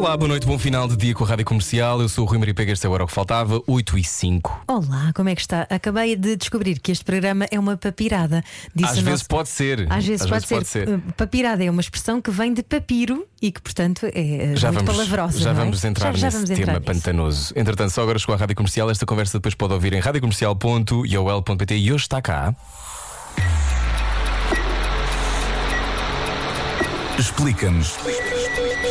Olá, boa noite, bom final de dia com a Rádio Comercial. Eu sou o Rui Maria Pega, este é o Era o que Faltava, 8 e 5. Olá, como é que está? Acabei de descobrir que este programa é uma papirada. Disse Às o vezes nosso- pode ser. Às vezes, pode, ser. Uh, Papirada é uma expressão que vem de papiro e que, portanto, é uh, Já muito vamos, palavrosa. já não é? vamos entrar Já- já nesse vamos entrar tema nisso. pantanoso. Entretanto, só agora chegou à Rádio Comercial. Esta conversa depois pode ouvir em radiocomercial.iol.pt e hoje está cá. Explica-nos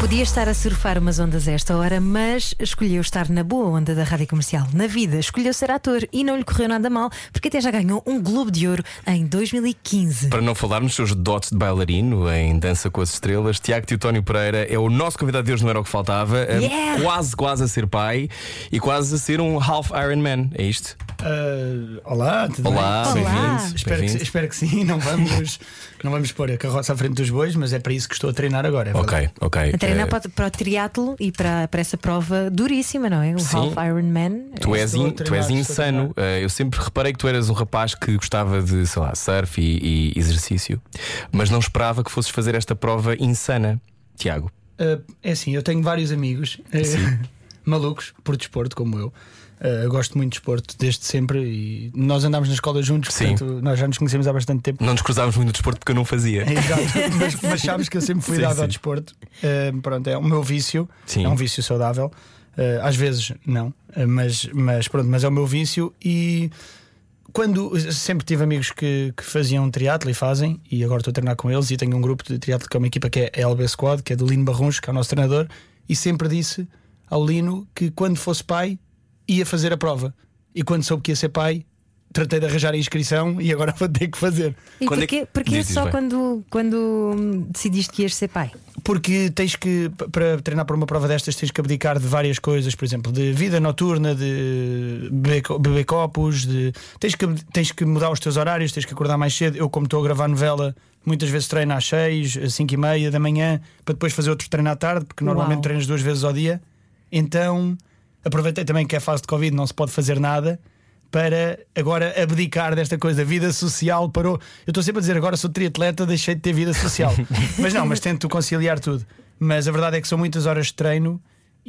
Podia estar a surfar umas ondas a esta hora, mas escolheu estar na boa onda da rádio comercial. Na vida, escolheu ser ator e não lhe correu nada mal, porque até já ganhou um Globo de Ouro em 2015. Para não falar nos seus dotes de bailarino em Dança com as Estrelas, Tiago Teutónio Pereira é o nosso convidado de hoje, não era o que faltava. Eh, Yeah! Quase, quase a ser pai e quase a ser um half Iron Man. É isto? Ah, olá, tudo Olá, Olá. bem-vindo. bem? Espero que, bem-vindo. espero que sim, não vamos, não vamos pôr a carroça à frente dos bois, mas é para isso que estou a treinar agora. é Ok, ok. A treinar Eh, para, o- para o triatlo e para, para essa prova duríssima, não é? O Sim. Half Ironman. Tu és, Estou a in- tu és insano. Eh, eu sempre reparei que tu eras um rapaz que gostava de, sei lá, surf e, e exercício, mas não esperava que fosses fazer esta prova insana, Tiago. Ah, é assim, eu tenho vários amigos eh, malucos por desporto, como eu. Eu gosto muito de desporto desde sempre e nós andámos na escola juntos, Sim. portanto nós já nos conhecemos há bastante tempo. Não nos cruzávamos muito no desporto porque eu não fazia. É, Exato, mas, mas sabes que eu sempre fui Sim, dado sim. ao desporto. Ah, pronto, é o meu vício, Sim. é um vício saudável. Ah, às vezes não, mas, mas pronto, mas é o meu vício e quando sempre tive amigos que, que faziam triatlo e fazem, e agora estou a treinar com eles e tenho um grupo de triatlo que é uma equipa que é a LB Squad, que é do Lino Barruns, que é o nosso treinador, e sempre disse ao Lino que quando fosse pai ia fazer a prova. E quando soube que ia ser pai, tratei de arranjar a inscrição e agora vou ter que fazer. E Quando é porquê, que- porquê Diz, diz, só quando, quando hum, decidiste que ias ser pai? Porque tens que, para treinar para uma prova destas, tens que abdicar de várias coisas, por exemplo, de vida noturna, de beber copos, de tens que, tens que mudar os teus horários, tens que acordar mais cedo. Eu, como estou a gravar novela, muitas vezes treino às 6, às 5 e meia da manhã, para depois fazer outro treino à tarde, porque normalmente Uau. treinas duas vezes ao dia. Então aproveitei também que é fase de Covid, não se pode fazer nada. Para agora abdicar desta coisa, vida social parou. Eu estou sempre a dizer agora sou triatleta, deixei de ter vida social. mas não, mas tento conciliar tudo. Mas a verdade é que são muitas horas de treino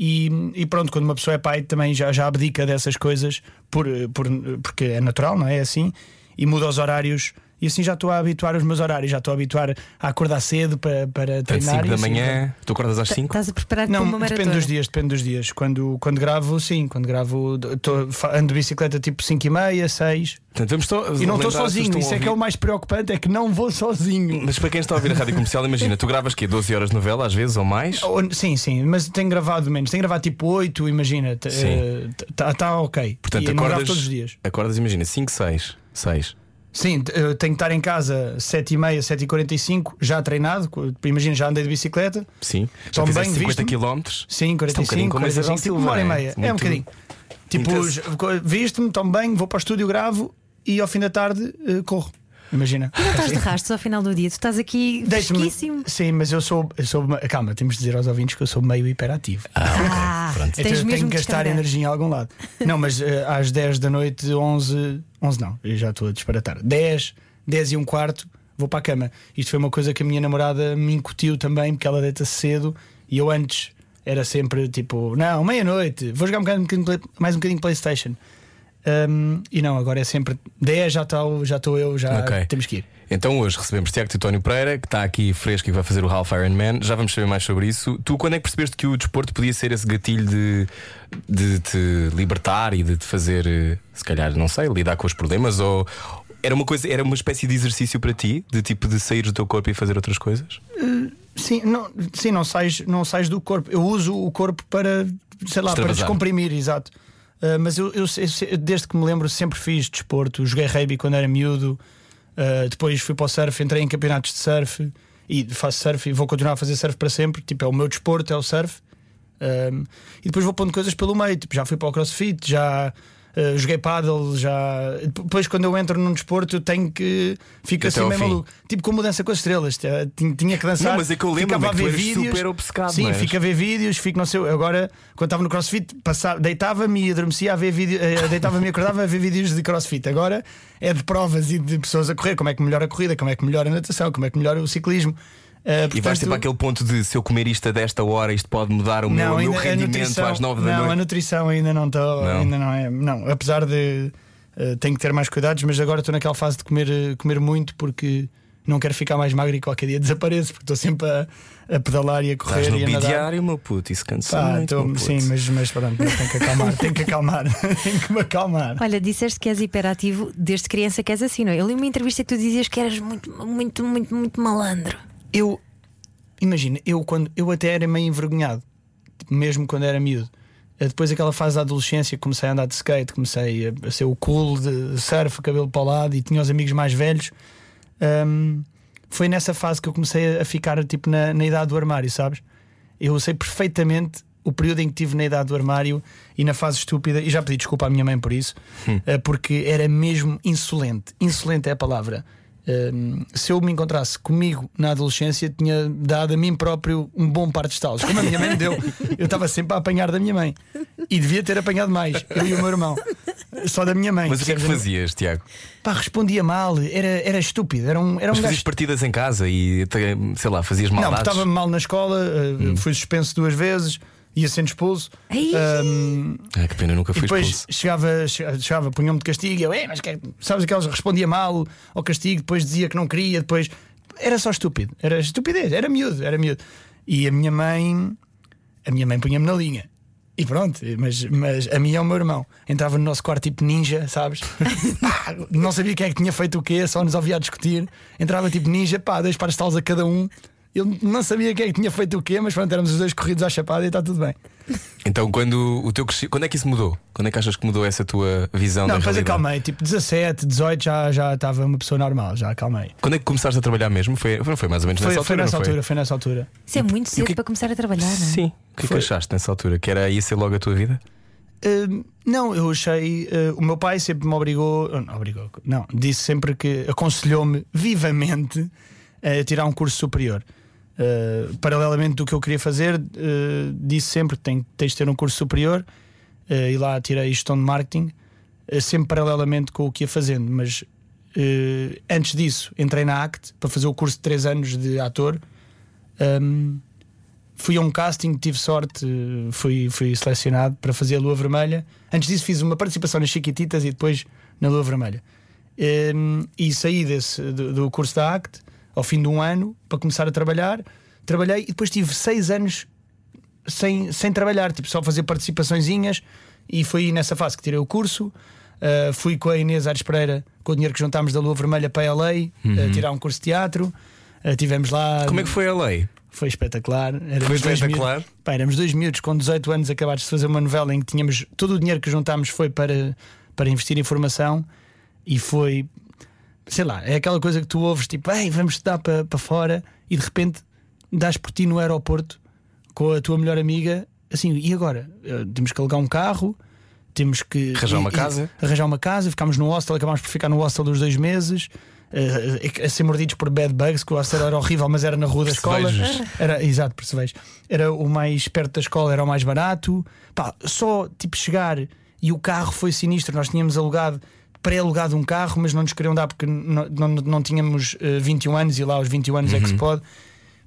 e, e pronto, quando uma pessoa é pai também já, já abdica dessas coisas por, por, porque é natural, não é assim? E muda os horários. E assim já estou a habituar os meus horários, já estou a habituar a acordar cedo para, para Às treinar. 5 e da assim, manhã, tu acordas às 5? Estás a preparar-te para não, uma maratona? depende dos dias, depende dos dias. Quando, quando gravo, sim, quando gravo, tô, ando de bicicleta tipo 5 e meia, 6 Portanto, vamos só e não estou sozinho. Isso é que é o mais preocupante, é que não vou sozinho. Mas para quem está a ouvir a rádio comercial, imagina, tu gravas quê? 12 horas de novela, às vezes, ou mais? Ou- Sim, sim, mas tenho gravado menos. Tenho gravado tipo 8, imagina. Está tá ok. Portanto, e eu não gravo acordas, todos os dias. acordas, imagina, 5, 6. 6. Sim, eu tenho que estar em casa 7 e meia, 7 e 45 já treinado. Imagina, já andei de bicicleta. Sim. Já Tomo fizeste bem, 50 visto-me. km? Sim, Isto é um 45, bocadinho como a Isabel 45, Silva, uma hora e não é? meia. É um bocadinho. Tipo, visto-me, tomo bem, vou para o estúdio, gravo e ao fim da tarde eh, corro. Imagina. Não estás de rastos ao final do dia, tu estás aqui fresquíssimo. Sim, mas eu sou, eu sou. Calma, temos de dizer aos ouvintes que eu sou meio hiperativo. Ah, Pronto. Então tens eu tenho que gastar energia em algum lado. Não, mas eh, às 10 da noite, 11. 11 não, eu já estou a disparatar. 10, 10 e um quarto, vou para a cama. Isto foi uma coisa que a minha namorada me incutiu também, porque ela deita cedo e eu antes era sempre tipo, não, meia-noite, vou jogar um mais um bocadinho de Playstation. Um, e não, agora é sempre 10, já estou já estou eu, já Ok. temos que ir. Então hoje recebemos Tiago Teutónio Pereira, que está aqui fresco e vai fazer o Half Ironman. Já vamos saber mais sobre isso. Tu, quando é que percebeste que o desporto podia ser esse gatilho de, de te libertar e de te fazer, eh, se calhar, não sei, lidar com os problemas? Ou era uma coisa, era uma espécie de exercício para ti, de tipo de sair do teu corpo e fazer outras coisas? Sim, não, sim não, sais, não sais do corpo. Eu uso o corpo para, sei lá, para descomprimir, exato. Uh, mas eu, eu, eu- desde que me lembro, sempre fiz desporto. Joguei rugby quando era miúdo. Uh, depois fui para o surf, entrei em campeonatos de surf e faço surf e vou continuar a fazer surf para sempre. Tipo, é o meu desporto, é o surf. Um, e depois vou pondo coisas pelo meio. Tipo, já fui para o crossfit, já Uh, joguei paddle já. Depois, quando eu entro num desporto, eu tenho que. Fico Até assim meio maluco. Tipo como dança com as estrelas. Tinha, tinha que dançar. Não, mas é que eu lembro-me ficava a que tu ver vídeos. super obcecado, Sim, não eras? fico a ver vídeos, fico não sei. Agora, quando estava no crossfit, passava- deitava-me e adormecia a ver vídeos. deitava-me e acordava a ver vídeos de crossfit. Agora é de provas e de pessoas a correr. Como é que melhora a corrida, como é que melhora a natação, como é que melhora o ciclismo. Uh, E vais portanto, tipo àquele ponto de se eu comer isto a desta hora, isto pode mudar o meu, não, o meu ainda, a rendimento nutrição, às 9 da não, a noite. nutrição ainda não estou. Não. Ainda não é. Não, apesar de eh, tenho que ter mais cuidados, mas agora estou naquela fase de comer, eh, comer muito porque não quero ficar mais magro e qualquer dia desapareço, porque estou sempre a, a pedalar e a correr Estás no e a nadar. bidiário, meu puto, isso cansa Pá, muito. meu puto. sim, mas, mas pronto, tenho que acalmar, tenho que acalmar, tenho que me acalmar. Olha, disseste que és hiperativo desde criança que és assim, não é? Eu li uma entrevista que tu dizias que eras muito, muito, muito, muito malandro. Eu imagina, eu quando eu até era meio envergonhado, mesmo quando era miúdo. Eh, Depois daquela fase da adolescência, comecei a andar de skate, comecei a, a ser o cool de surf, cabelo para o lado e tinha os amigos mais velhos. Ahm, foi nessa fase que eu comecei a ficar tipo na, na idade do armário, sabes? Eu sei perfeitamente o período em que estive na idade do armário e na fase estúpida, e já pedi desculpa à minha mãe por isso, eh, porque era mesmo insolente. Insolente é a palavra. Um, se eu me encontrasse comigo na adolescência, tinha dado a mim próprio um bom par de estalos, como a minha mãe me deu. Eu estava sempre a apanhar da minha mãe e devia ter apanhado mais, eu e o meu irmão, só da minha mãe. Mas o que é que fazias, Tiago? Pá, respondia mal, era, era estúpido, era um, era um Mas fazias partidas em casa e sei lá, fazias Não, maldades? estava mal na escola, uh, fui suspenso duas vezes, ia sendo expulso. Um, Ah, que pena, nunca e fui depois expulso. chegava, chegava, chegava punham-me de castigo. e Eu, "É, mas que é-" sabes aquelas respondia mal ao castigo, depois dizia que não queria, depois era só estúpido, era estupidez, era miúdo, era miúdo. E a minha mãe, a minha mãe punha-me na linha. E pronto, mas, mas a minha é o meu irmão. Entrava no nosso quarto tipo ninja, sabes? Pá, não sabia quem é que tinha feito o quê, só nos ouvia a discutir. Entrava tipo ninja, pá, dois pares de talos a cada um. Eu não sabia quem é que tinha feito o quê, mas pronto, éramos os dois corridos à chapada e está tudo bem. Então, quando o teu cresci... quando é que isso mudou? Quando é que achas que mudou essa tua visão Não, da depois realidade? acalmei, tipo 17, 18 já já estava uma pessoa normal, já acalmei. Quando é que começaste a trabalhar mesmo? Foi, foi, foi mais ou menos Foi, nessa foi altura. nessa não altura, foi nessa altura. Isso é muito cedo que- para começar a trabalhar, não é? Sim. O que é que Foi. achaste nessa altura? Que era ia ser logo a tua vida? Uh, não, eu achei. uh, o meu pai sempre me obrigou. uh, Não, obrigou. Não, disse sempre que aconselhou-me vivamente a tirar um curso superior. Uh, paralelamente do que eu queria fazer, uh, disse sempre que tens de ter um curso superior. Uh, e lá tirei gestão de marketing, sempre paralelamente com o que ia fazendo. Mas antes disso, entrei na ACT para fazer o curso de 3 anos de ator. Um, fui a um casting, tive sorte, eh, fui, fui selecionado para fazer a Lua Vermelha. Antes disso, fiz uma participação nas Chiquititas e depois na Lua Vermelha. Ehm, e saí desse, do, do curso da ACT ao fim de um ano para começar a trabalhar. Trabalhei e depois tive seis anos sem, sem trabalhar, tipo, só fazer participaçõezinhas. E foi nessa fase que tirei o curso. Uh, fui com a Inês Ares Pereira, com o dinheiro que juntámos da Lua Vermelha para a LA, uh, tirar um curso de teatro. Uh, tivemos lá. Como é que foi a lei? Foi espetacular. Éramos Foi dois espetacular? miúdos- Pá, éramos dois miúdos com 18 anos acabados de fazer uma novela em que tínhamos todo o dinheiro que juntámos foi para, para investir em formação e foi, sei lá, é aquela coisa que tu ouves tipo, Ei, vamos estudar para, para fora e de repente dás por ti no aeroporto com a tua melhor amiga, assim, e agora? Eh, Temos que alugar um carro. Temos que Arranjar uma e- e- casa. arranjar uma casa, ficámos no hostel, acabámos por ficar no hostel dos dois meses, eh, a ser mordidos por bad bugs, que o hostel era horrível, mas era na rua da escola. Era, exato, percebes? Era o mais perto da escola, era o mais barato. Pá, só tipo chegar e o carro foi sinistro. Nós tínhamos alugado, pré-alugado um carro, mas não nos queriam dar porque não, não, não tínhamos eh, 21 anos e lá aos 21 anos é que se pode.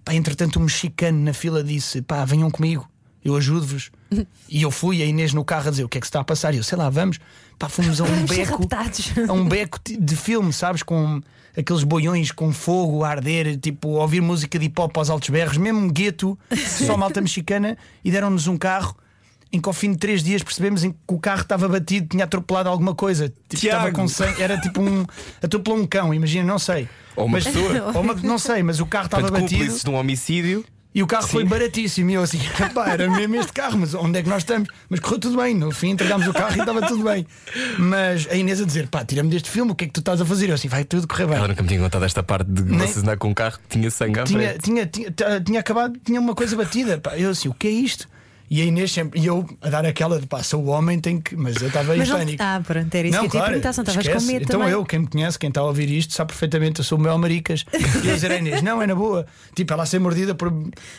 Pá, entretanto, um mexicano na fila disse: pá, venham comigo, eu ajudo-vos. e eu fui, a Inês no carro a dizer: o que é que se está a passar? E eu sei lá, vamos. Pá, fomos a um beco a um beco de- filme, sabes? Com aqueles boiões com fogo a arder, tipo, ouvir música de hip hop aos altos berros, mesmo gueto, só malta mexicana, e deram-nos um carro. Em que ao fim de três dias percebemos em que o carro estava batido, tinha atropelado alguma coisa. Tipo, Tiago! estava com sangue, era tipo um. atropelou um cão, imagina, não sei. Ou uma Mas- pessoa. ou uma- não sei, mas o carro estava Portanto, batido de um homicídio. e o carro foi baratíssimo. E eu assim, pá, era mesmo este carro, mas onde é que nós estamos? Mas correu tudo bem. No fim entregámos o carro e estava tudo bem. Mas a Inês a dizer, pá, tira-me deste filme, o que é que tu estás a fazer? Eu assim, vai tudo correr bem. Ela nunca me tinha contado esta parte de Nem- vocês andar com um carro que tinha sangue à tinha, frente. tinha, tinha, tinha acabado, tinha uma coisa batida. Pá. Eu assim, o que é isto? E a Inês sempre, e eu a dar aquela de pá, sou o homem, tem que. Mas eu estava em Mas não, pânico. ah, pronto, era isso que eu te ia perguntar, se não estavas com medo Então também. eu, quem me conhece, quem está a ouvir isto, sabe perfeitamente, eu sou o Mel Maricas. E eu dizer a Inês, não, é na boa. Tipo, ela a ser mordida por,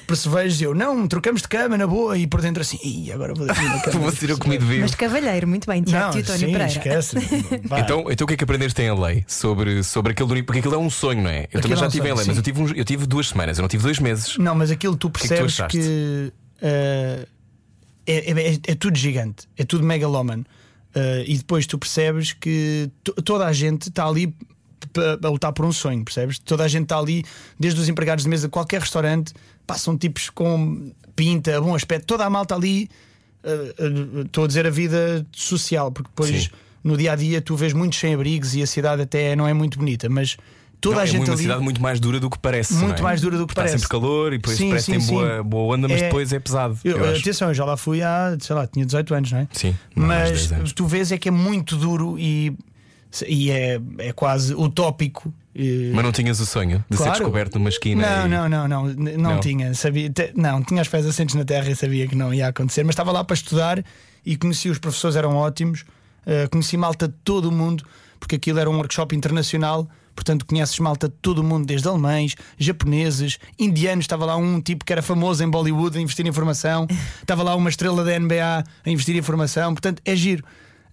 por cervejas e eu, não, trocamos de cama na boa. E por dentro assim, Ih, agora vou daqui na cama. Vou ser eu comido vivo. Mas de cavalheiro, muito bem, Tiago Não, Teotónio sim, Pereira. esquece. Então, então o que é que aprendeste em LA sobre, sobre aquele do Porque aquilo é um sonho, não é? Eu também já é um estive em LA, mas eu tive, eu tive duas semanas, eu não tive dois meses. Não, mas aquilo tu que é que tu percebes que, eh, é, é- é tudo gigante, é tudo megalómano. Eh, e depois tu percebes que to- toda a gente está ali a lutar por um sonho, percebes? Toda a gente está ali, desde os empregados de mesa de qualquer restaurante, passam tipos com pinta, bom aspecto, toda a malta ali. eh, eh, Estou a dizer a vida social, porque depois Sim. no dia a dia tu vês muitos sem-abrigos e a cidade até não é muito bonita, mas toda Não, a é gente uma ali. cidade muito mais dura do que parece. Muito é? mais dura do que Está parece. sempre calor e depois Sim, parece sim, tem sim. boa, boa onda, mas É- depois é pesado. Eu, eu atenção, eu já lá fui há, sei lá, tinha 18 anos, não é? Sim, mas 10 anos. tu vês é que é muito duro e, e é, é quase utópico. E- Mas não tinhas o sonho de ser Claro. descoberto numa esquina. Não, e- não, não, não, não, Não? tinha. Sabia, não, tinha os pés assentes na terra e sabia que não ia acontecer, mas estava lá para estudar e conheci os professores, eram ótimos. eh, conheci malta de todo o mundo, porque aquilo era um workshop internacional. Portanto, conheces malta de todo o mundo, desde alemães, japoneses, indianos. Estava lá um tipo que era famoso em Bollywood a investir em formação. Estava lá uma estrela da NBA a investir em formação. Portanto, é giro.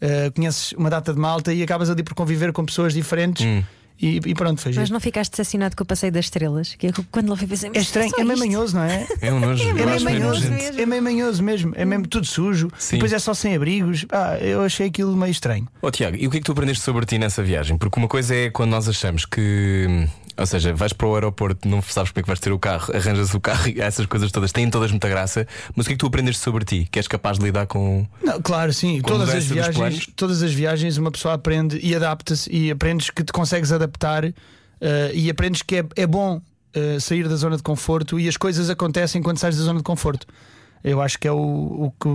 Eh, conheces uma data de malta e acabas ali por conviver com pessoas diferentes. Hum. E, e pronto, foi giro. Mas não ficaste decepcionado com o passeio das estrelas? Que eu, quando lá fui pensei, É mas estranho, é meio manhoso, não é? É um nojo. É meio meio manhoso. É meio manhoso mesmo, é mesmo tudo sujo. Sim. Depois é só sem abrigos. Ah, eu achei aquilo meio estranho. Oh, Tiago, e o que é que tu aprendeste sobre ti nessa viagem? Porque uma coisa é quando nós achamos que. Ou seja, vais para o aeroporto, não sabes como é que vais ter o carro, arranjas o carro e essas coisas todas têm todas muita graça. Mas o que é que tu aprendeste sobre ti? Que és capaz de lidar com. Não, claro, sim. Com Todas as, viagens, todas as viagens uma pessoa aprende e adapta-se e aprendes que te consegues adaptar eh, e aprendes que é, é bom eh, sair da zona de conforto e as coisas acontecem quando sais da zona de conforto. Eu acho que é o, o, que,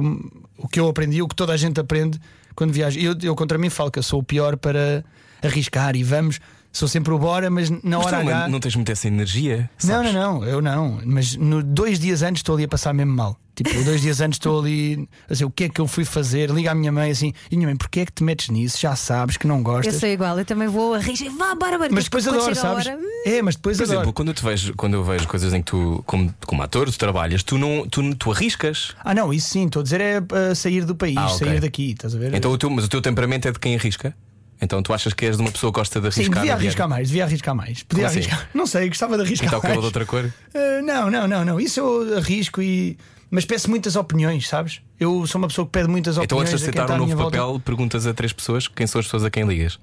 o que eu aprendi, o que toda a gente aprende quando viaja. Eu, eu contra mim falo que eu sou o pior para arriscar e vamos. Sou sempre o bora, mas na Mas tu hora não, H. não tens muita essa energia? Não, sabes? não, não, eu não. Mas no, dois dias antes estou ali a passar mesmo mal. Tipo, dois dias antes estou ali a dizer o que é que eu fui fazer. Liga à minha mãe assim: e minha mãe, porquê é que te metes nisso? Já sabes que não Eu gostas. sou igual, eu também vou a rir, vá, bora, bora. Mas depois adoro, sabes? hora, hum, É, mas depois Por adoro. exemplo, quando eu, te vejo, quando eu vejo coisas em que tu, como, como ator, tu trabalhas, tu não tu, tu arriscas. Ah, não, isso sim, estou a dizer é uh, sair do país, Ah, ok. sair daqui, estás a ver? Então, o teu, mas o teu temperamento é de quem arrisca? Então tu achas que és de uma pessoa que gosta de sim, arriscar? devia no dia a arriscar mais, devia arriscar mais. Podia Como assim? arriscar. Não sei, gostava de arriscar Então o mais. de outra cor? Uh, não, não, não, não. Isso eu arrisco e. Mas peço muitas opiniões, sabes? Eu sou uma pessoa que pede muitas Então opiniões. antes de aceitar um novo minha volta. papel, perguntas a três pessoas quem são as pessoas a quem ligas.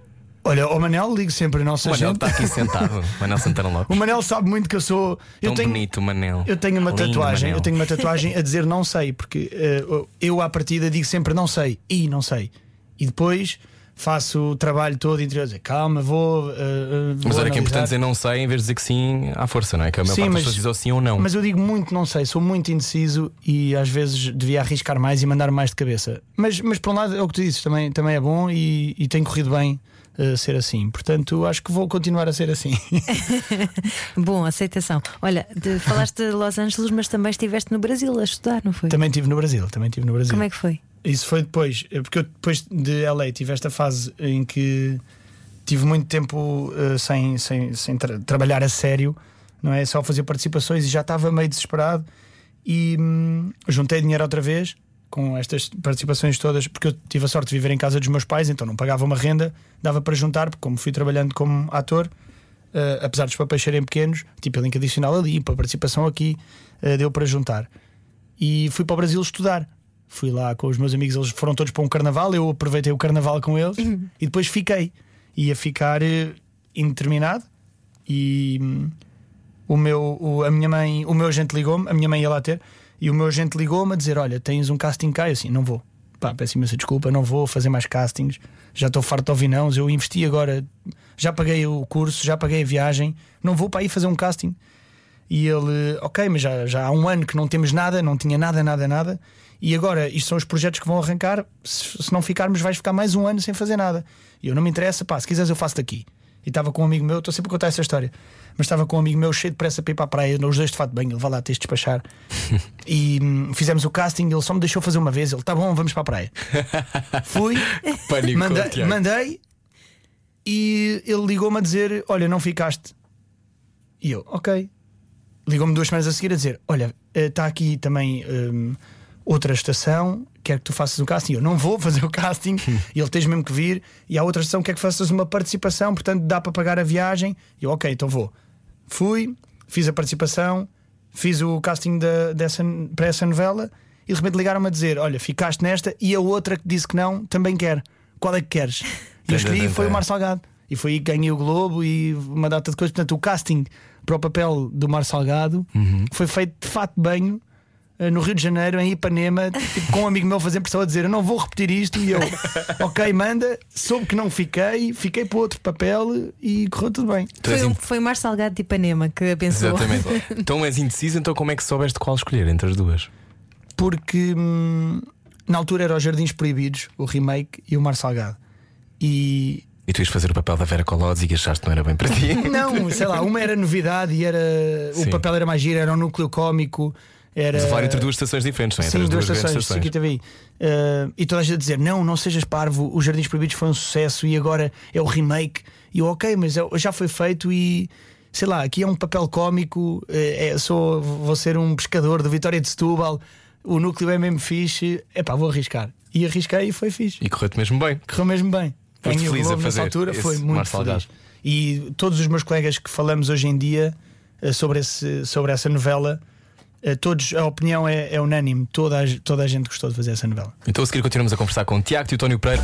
Olha, ao Manel ligo sempre a nossa O Manel gente. está aqui sentado, Manel Santana O Lopes. Manel sabe muito que eu sou. Tão eu tenho, bonito, Manel. Eu tenho uma Lindo, tatuagem, Manel. eu tenho uma tatuagem a dizer não sei, porque eh, eu à partida digo sempre não sei e não sei. E depois faço o trabalho todo interior, dizer calma, vou. eh, eh, vou Mas olha que é analisar." importante dizer não sei em vez de dizer que sim à força, não é? Que a maior Sim, parte das pessoas diz sim ou não. Mas eu digo muito não sei, sou muito indeciso e às vezes devia arriscar mais e mandar mais de cabeça. Mas, mas por um lado é o que tu dizes, também, também é bom e, e tem corrido bem. eh, ser assim, portanto acho que vou continuar a ser assim. Bom, aceitação. Olha, de- falaste de Los Angeles, mas também estiveste no Brasil a estudar, não foi? também estive no Brasil, também estive no Brasil. Como é que foi? Isso foi depois, eh, porque eu depois de LA tive esta fase em que tive muito tempo eh, sem, sem, sem tra- trabalhar a sério, não é? Só fazer participações e já estava meio desesperado e hum, juntei dinheiro outra vez com estas participações todas, porque eu tive a sorte de viver em casa dos meus pais, então não pagava uma renda, dava para juntar, porque como fui trabalhando como ator, eh, apesar dos papéis serem pequenos, tipo a link adicional ali, para a participação aqui, eh, deu para juntar. E fui para o Brasil estudar. Fui lá com os meus amigos, eles foram todos para um carnaval, eu aproveitei o carnaval com eles e depois fiquei. Ia ficar eh, indeterminado e hum, o meu, o, a minha mãe, o meu agente ligou-me, a minha mãe ia lá ter, e o meu agente ligou-me a dizer: Olha, tens um casting cá? Eu assim, não vou. Pá, peço imensa desculpa, não vou fazer mais castings, já estou farto de ouvir não. Eu investi agora, já paguei o curso, já paguei a viagem, não vou para ir fazer um casting. E ele, ok, mas já, já há um ano que não temos nada, não tinha nada, nada, nada. E agora, isto são os projetos que vão arrancar. Se, se não ficarmos, vais ficar mais um ano sem fazer nada. E eu não me interessa, pá, se quiseres eu faço daqui. e estava com um amigo meu, estou sempre a contar essa história, mas estava com um amigo meu cheio de pressa para ir para a praia, os dois de fato bem, ele vai lá, tens de despachar. e hum, fizemos o casting, ele só me deixou fazer uma vez, ele está bom, vamos para a praia. Fui, Pânico, mandei, mandei e ele ligou-me a dizer: Olha, não ficaste. E eu, ok. Ligou-me duas semanas a seguir a dizer: Olha, está aqui também hum, outra estação, quero que tu faças o casting. Eu não vou fazer o casting, e ele tens mesmo que vir. E há outra estação, quer que faças uma participação, portanto dá para pagar a viagem. Eu, ok, então vou. Fui, fiz a participação, fiz o casting da- dessa, para essa novela e de repente ligaram-me a dizer: Olha, ficaste nesta e a outra que disse que não também quer. Qual é que queres? E eu escolhi foi o Mar Salgado. E foi aí que ganhei o Globo e uma data de coisas. Portanto, o casting para o papel do Mar Salgado foi feito de fato de banho eh, no Rio de Janeiro, em Ipanema, tipo, com um amigo meu fazendo pressão a dizer: Eu não vou repetir isto. E eu, ok, manda. Soube que não fiquei, fiquei para outro papel e correu tudo bem. Foi, um, in- foi o Mar Salgado de Ipanema que pensou. Exatamente. então és indeciso, então como é que soubeste qual escolher entre as duas? Porque hum, na altura era os Jardins Proibidos, o remake, e o Mar Salgado. E E tu ias fazer o papel da Vera Colodes e achaste que não era bem para ti. não, sei lá, uma era novidade e era. Sim. O papel era mais giro, era um núcleo cómico. Era... Mas falar entre duas estações diferentes, não é? Entre Sim, as duas duas estações, estações. CQTVI. Uh, e toda a gente a dizer: Não, não sejas parvo, os Jardins Proibidos foi um sucesso e agora é o remake. E eu, ok, mas é- já foi feito e sei lá, aqui é um papel cómico. eh, É, sou, vou ser um pescador de Vitória de Setúbal, o núcleo é mesmo fixe. É pá, vou arriscar. E arrisquei e foi fixe. E correu-te mesmo bem. Correu mesmo bem. Foste Ganhei o feliz a Globo nessa fazer altura, esse foi muito feliz. E todos os meus colegas que falamos hoje em dia eh, sobre, esse, sobre essa novela, eh, todos, a opinião é, é unânime. Toda a, toda a gente gostou de fazer essa novela. Então a seguir continuamos a conversar com o Tiago e o Tónio Pereira.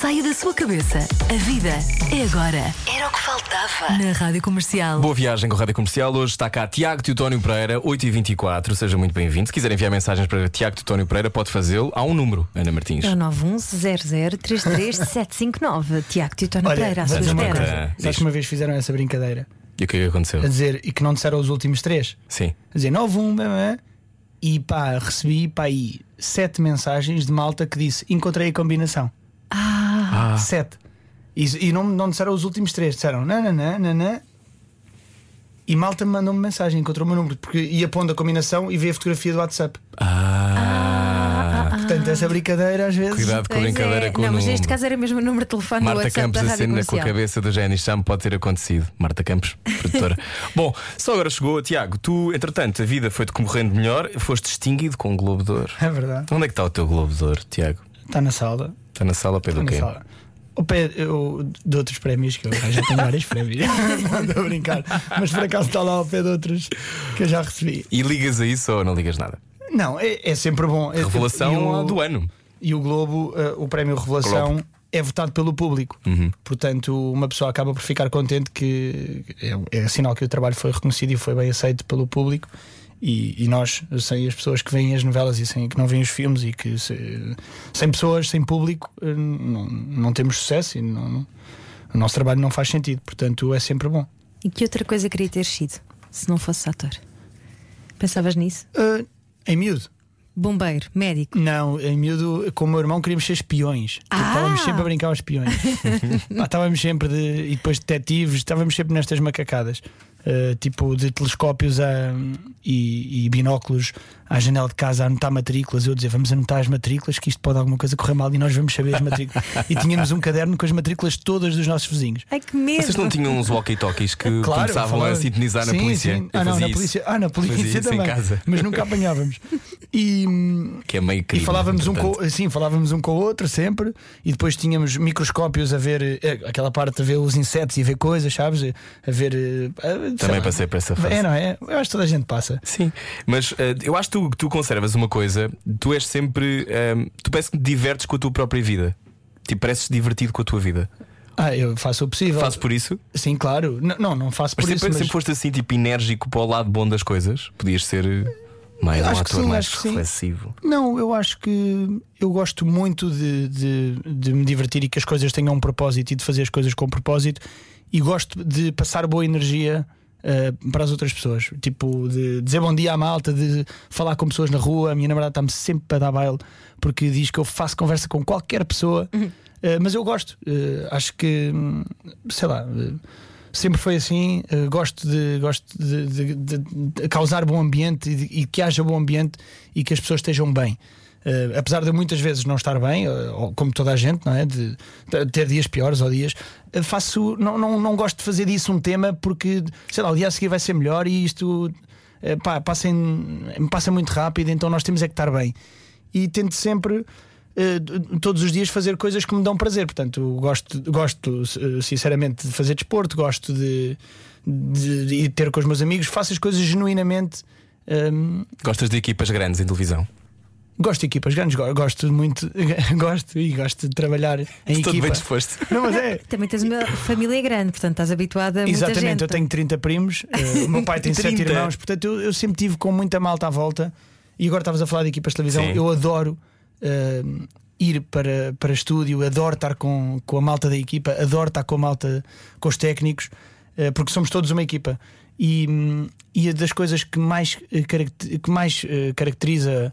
Saia da sua cabeça. A vida é agora. Era o que faltava. Na Rádio Comercial. Boa viagem com a Rádio Comercial. Hoje está cá Tiago Teutónio Pereira, 8h24. Seja muito bem-vindo. Se quiser enviar mensagens para Tiago Teutónio Pereira, pode fazê-lo. Há um número, Ana Martins. É o 910033759. Tiago Olha, Pereira, à sua espera. Sabes que uma vez fizeram essa brincadeira E o que é que aconteceu? a dizer e que não disseram os últimos três? Sim. A dizer 91 blá, blá, e pá, recebi pá, aí sete mensagens de malta que disse encontrei a combinação. Ah, Sete. E, e não, não disseram os últimos três, disseram nananã, nanã. E malta me mandou-me mensagem, encontrou o meu número, porque ia pondo a combinação e vê a fotografia do WhatsApp. ah. Portanto, essa brincadeira às vezes. Cuidado com a Pois brincadeira é. com Não, o mas neste caso era mesmo o número de telefone do Marta WhatsApp Campos da com a cabeça do Jenny Cham pode ter acontecido. Marta Campos, produtora. Bom, só agora chegou, Tiago. Tu, entretanto, a vida foi-te correndo melhor, foste distinguido com o Globo de Ouro. É verdade. Onde é que está o teu Globo de Ouro, Tiago? Está na sala. Está na sala na quê? sala. O pé eu, de outros prémios, que eu já tenho vários prémios. não estou a brincar. Mas por acaso está lá ao pé de outros que eu já recebi. E ligas a isso ou não ligas nada? Não, é, é sempre bom. É- Revelação o- do ano. E o Globo, eh, o prémio Revelação, Globo. é votado pelo público. Uhum. Portanto, uma pessoa acaba por ficar contente que é, é sinal que o trabalho foi reconhecido e foi bem aceito pelo público. E, e nós, sem as pessoas que veem as novelas e sem, que não veem os filmes e que se- sem pessoas, sem público, eh, não, não temos sucesso e não- não- o nosso trabalho não faz sentido. Portanto, é sempre bom. E que outra coisa queria ter sido se não fosse ator? Pensavas nisso? Eh, em miúdo. Bombeiro, médico. Não, em miúdo, com o meu irmão queríamos ser espiões. Tipo, Ah! Estávamos sempre a brincar aos espiões. Pá, estávamos sempre de. E depois detetives, estávamos sempre nestas macacadas. Uh, tipo de telescópios a- e, e binóculos à janela de casa a anotar matrículas. Eu dizia, vamos anotar as matrículas, que isto pode alguma coisa correr mal e nós vamos saber as matrículas. e tínhamos um caderno com as matrículas todas dos nossos vizinhos. Ai que medo! Vocês não tinham uns walkie-talkies que começavam falava- a sintonizar na Sim, polícia? sim. Ah, não, na isso. polícia, ah, na Fazia polícia isso em também. casa. Mas nunca apanhávamos. E, Que é meio e crime, falávamos um com, sim, falávamos um com o outro sempre, e depois tínhamos microscópios a ver eh, aquela parte a ver os insetos e a ver coisas, sabes? A ver. Também passei por essa fase. É, não é? Eu acho que toda a gente passa. Sim, mas eh, eu acho que tu, tu conservas uma coisa, tu és sempre. ehm, tu parece que te divertes com a tua própria vida. Tipo, pareces divertido com a tua vida. Ah, eu faço o possível. Fazes por isso? Sim, claro. N- Não, não faço Mas por sempre, isso. Mas... sempre foste assim, tipo, enérgico para o lado bom das coisas. Podias ser eh, mais um Acho ator sim, mais reflexivo. Não, eu acho que eu gosto muito de, de, de me divertir e que as coisas tenham um propósito e de fazer as coisas com propósito e gosto de passar boa energia eh, para as outras pessoas. Tipo, de dizer bom dia à malta, de falar com pessoas na rua. A minha namorada está-me sempre para dar baile porque diz que eu faço conversa com qualquer pessoa. Uhum. Uh, mas eu gosto, uh, acho que, sei lá, sempre foi assim. gosto de, gosto de, de, de, causar bom ambiente e, e, que haja bom ambiente e que as pessoas estejam bem. Apesar de muitas vezes não estar bem, como toda a gente, não é? De, ter dias piores ou dias, faço, não, não, não gosto de fazer disso um tema porque, sei lá, o dia a seguir vai ser melhor e isto pá, passa, em, passa muito rápido, então nós temos é que estar bem. E tento sempre todos os dias fazer coisas que me dão prazer. Portanto, gosto, gosto sinceramente de fazer desporto, gosto de, de, de ter com os meus amigos, faço as coisas genuinamente. Um... Ehm, Gostas de equipas grandes em televisão? Gosto de equipas grandes, gosto muito, gosto e gosto de trabalhar em Estou equipa. bem disposto. Não, mas é. Também tens uma família grande, portanto estás habituada a Exatamente, muita gente. eu tenho 30 primos, uh, o meu pai tem 7 irmãos, portanto eu, eu, sempre tive com muita malta à volta. E agora estavas a falar de equipas de televisão, Sim. eu adoro uh, ir para, para estúdio, adoro estar com, com a malta da equipa, adoro estar com a malta, com os técnicos, uh, porque somos todos uma equipa. E, e das coisas que mais, eh, que mais uh, caracteriza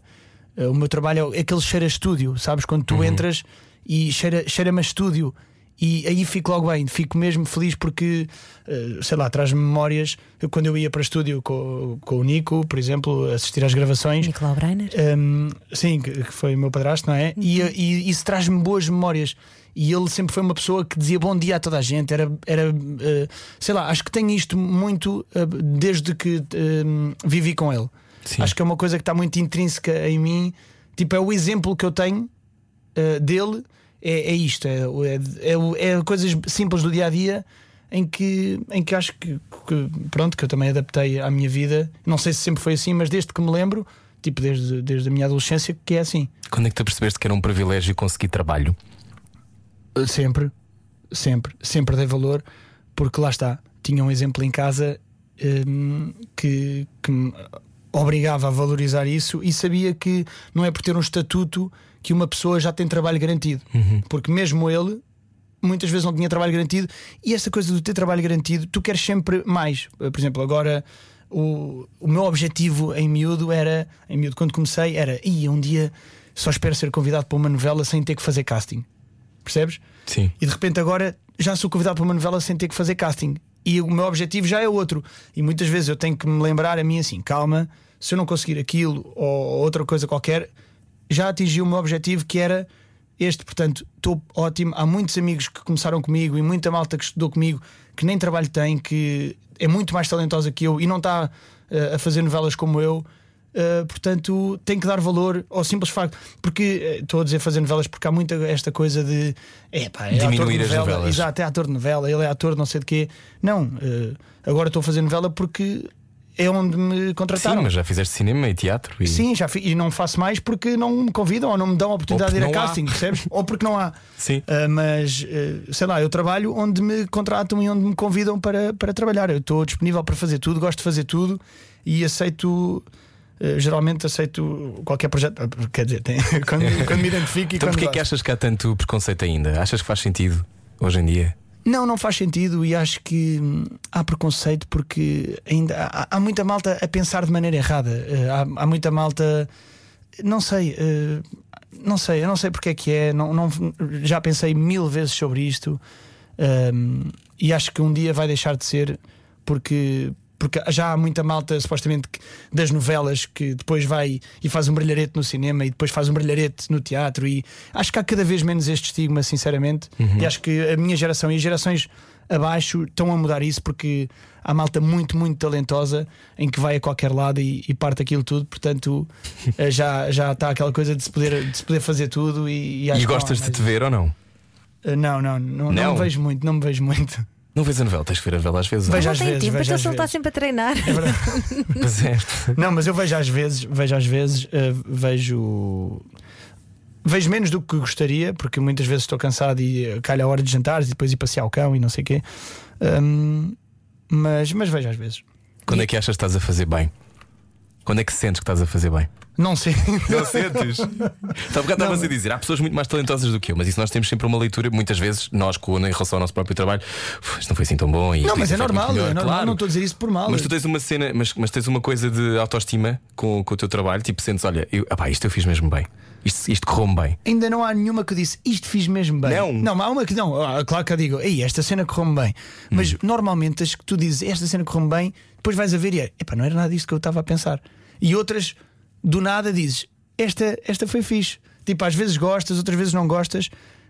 o meu trabalho é aquele cheiro a estúdio, sabes? Quando tu uhum. entras e cheira-me cheira a estúdio e aí fico logo bem, fico mesmo feliz porque, eh, sei lá, traz memórias. Quando eu ia para o estúdio com, com o Nico, por exemplo, assistir às gravações. Nicolau Breiner? Um, sim, que foi o meu padrasto, não é? Uhum. E, e isso traz-me boas memórias. E ele sempre foi uma pessoa que dizia bom dia a toda a gente. Era, era uh, sei lá, acho que tenho isto muito uh, desde que uh, vivi com ele. Sim. Acho que é uma coisa que está muito intrínseca em mim. Tipo, é o exemplo que eu tenho dele é, é isto, é, é, é, coisas simples do dia a dia em que, em que acho que, que, pronto, que eu também adaptei à minha vida. Não sei se sempre foi assim, mas desde que me lembro, tipo desde, desde a minha adolescência, que é assim. Quando é que tu percebeste que era um privilégio conseguir trabalho? Sempre, sempre, sempre dei valor, porque lá está, tinha um exemplo em casa hum, que, que obrigava a valorizar isso e sabia que não é por ter um estatuto que uma pessoa já tem trabalho garantido. Uhum. Porque mesmo ele muitas vezes não tinha trabalho garantido e essa coisa de ter trabalho garantido, tu queres sempre mais. Por exemplo, agora o, o meu objetivo em miúdo era, em miúdo, quando comecei, era ia um dia só espero ser convidado para uma novela sem ter que fazer casting. Percebes? Sim. E de repente agora já sou convidado para uma novela sem ter que fazer casting. E o meu objetivo já é outro. E muitas vezes eu tenho que me lembrar a mim assim: calma, se eu não conseguir aquilo ou outra coisa qualquer, já atingi o meu objetivo que era este, portanto, estou ótimo. Há muitos amigos que começaram comigo e muita malta que estudou comigo que nem trabalho tem, que é muito mais talentosa que eu e não está uh, a fazer novelas como eu. Uh, portanto, tem que dar valor ao simples facto. Porque eh, estou a dizer fazer novelas porque há muita esta coisa de é, pá, é diminuir ator de novela, as novelas. Exato, é ator de novela, ele é ator não sei de quê. Não, uh, agora estou a fazer novela porque é onde me contrataram. Sim, mas já fizeste cinema e teatro. E... Sim, já fiz, e não faço mais porque não me convidam ou não me dão a oportunidade de ir a casting, há. percebes? ou porque não há. Sim. Uh, mas, uh, sei lá, eu trabalho onde me contratam e onde me convidam para, para trabalhar. Eu estou disponível para fazer tudo, gosto de fazer tudo e aceito. Uh, geralmente aceito qualquer projeto. Quer dizer, tem, quando, quando, me identifico. então, porquê é que achas que há tanto preconceito ainda? Achas que faz sentido hoje em dia? Não, não faz sentido e acho que hum, há preconceito porque ainda há, há muita malta a pensar de maneira errada. Uh, há, há, muita malta, não sei, uh, não sei, eu não sei porque é que é. Não, não, já pensei mil vezes sobre isto um, e acho que um dia vai deixar de ser porque porque já há muita malta, supostamente, das novelas que depois vai e faz um brilharete no cinema e depois faz um brilharete no teatro. E acho que há cada vez menos este estigma, sinceramente. Uhum. E acho que a minha geração e as gerações abaixo estão a mudar isso porque há malta muito, muito talentosa em que vai a qualquer lado e, e parte aquilo tudo. Portanto, eh, já, já está aquela coisa de se poder, de se poder fazer tudo. E, e, e gostas de te ver ou não? Eh, não, não, não, não, não me vejo muito, não me vejo muito. Não vês a novela, tens que ver a novela às vezes. Vejo não às tem vezes, tempo, então às ele está sempre a treinar. É verdade. Pois é. Não, mas eu vejo às vezes, vejo às vezes, uh, vejo. Vejo menos do que gostaria, porque muitas vezes estou cansado e uh, calha a hora de jantares e depois ir passear o cão e não sei o quê. Um, mas, mas vejo às vezes. Quando é que achas que estás a fazer bem? Quando é que sentes que estás a fazer bem? Não sei. Não sentes? Bocado estavas a dizer, há pessoas muito mais talentosas do que eu, mas isso nós temos sempre uma leitura, muitas vezes, nós, com, em relação ao nosso próprio trabalho, isto não foi assim tão bom. E não, mas é normal, melhor, é normal, claro. não estou a dizer isso por mal. Mas tu tens uma cena, mas, mas tens uma coisa de autoestima com, com o teu trabalho, tipo, sentes, olha, eu, apá, isto eu fiz mesmo bem. Isto, isto correu-me bem. Ainda não há nenhuma que eu disse isto fiz mesmo bem. Não. Não, há uma que não. Ah, Claro que eu digo, ei, esta cena correu-me bem. Mas normalmente as que tu dizes esta cena correu-me bem, depois vais a ver e é, epá, não era nada disto que eu estava a pensar. E outras, do nada, dizes, esta, esta foi fixe. Tipo, às vezes gostas, outras vezes não gostas.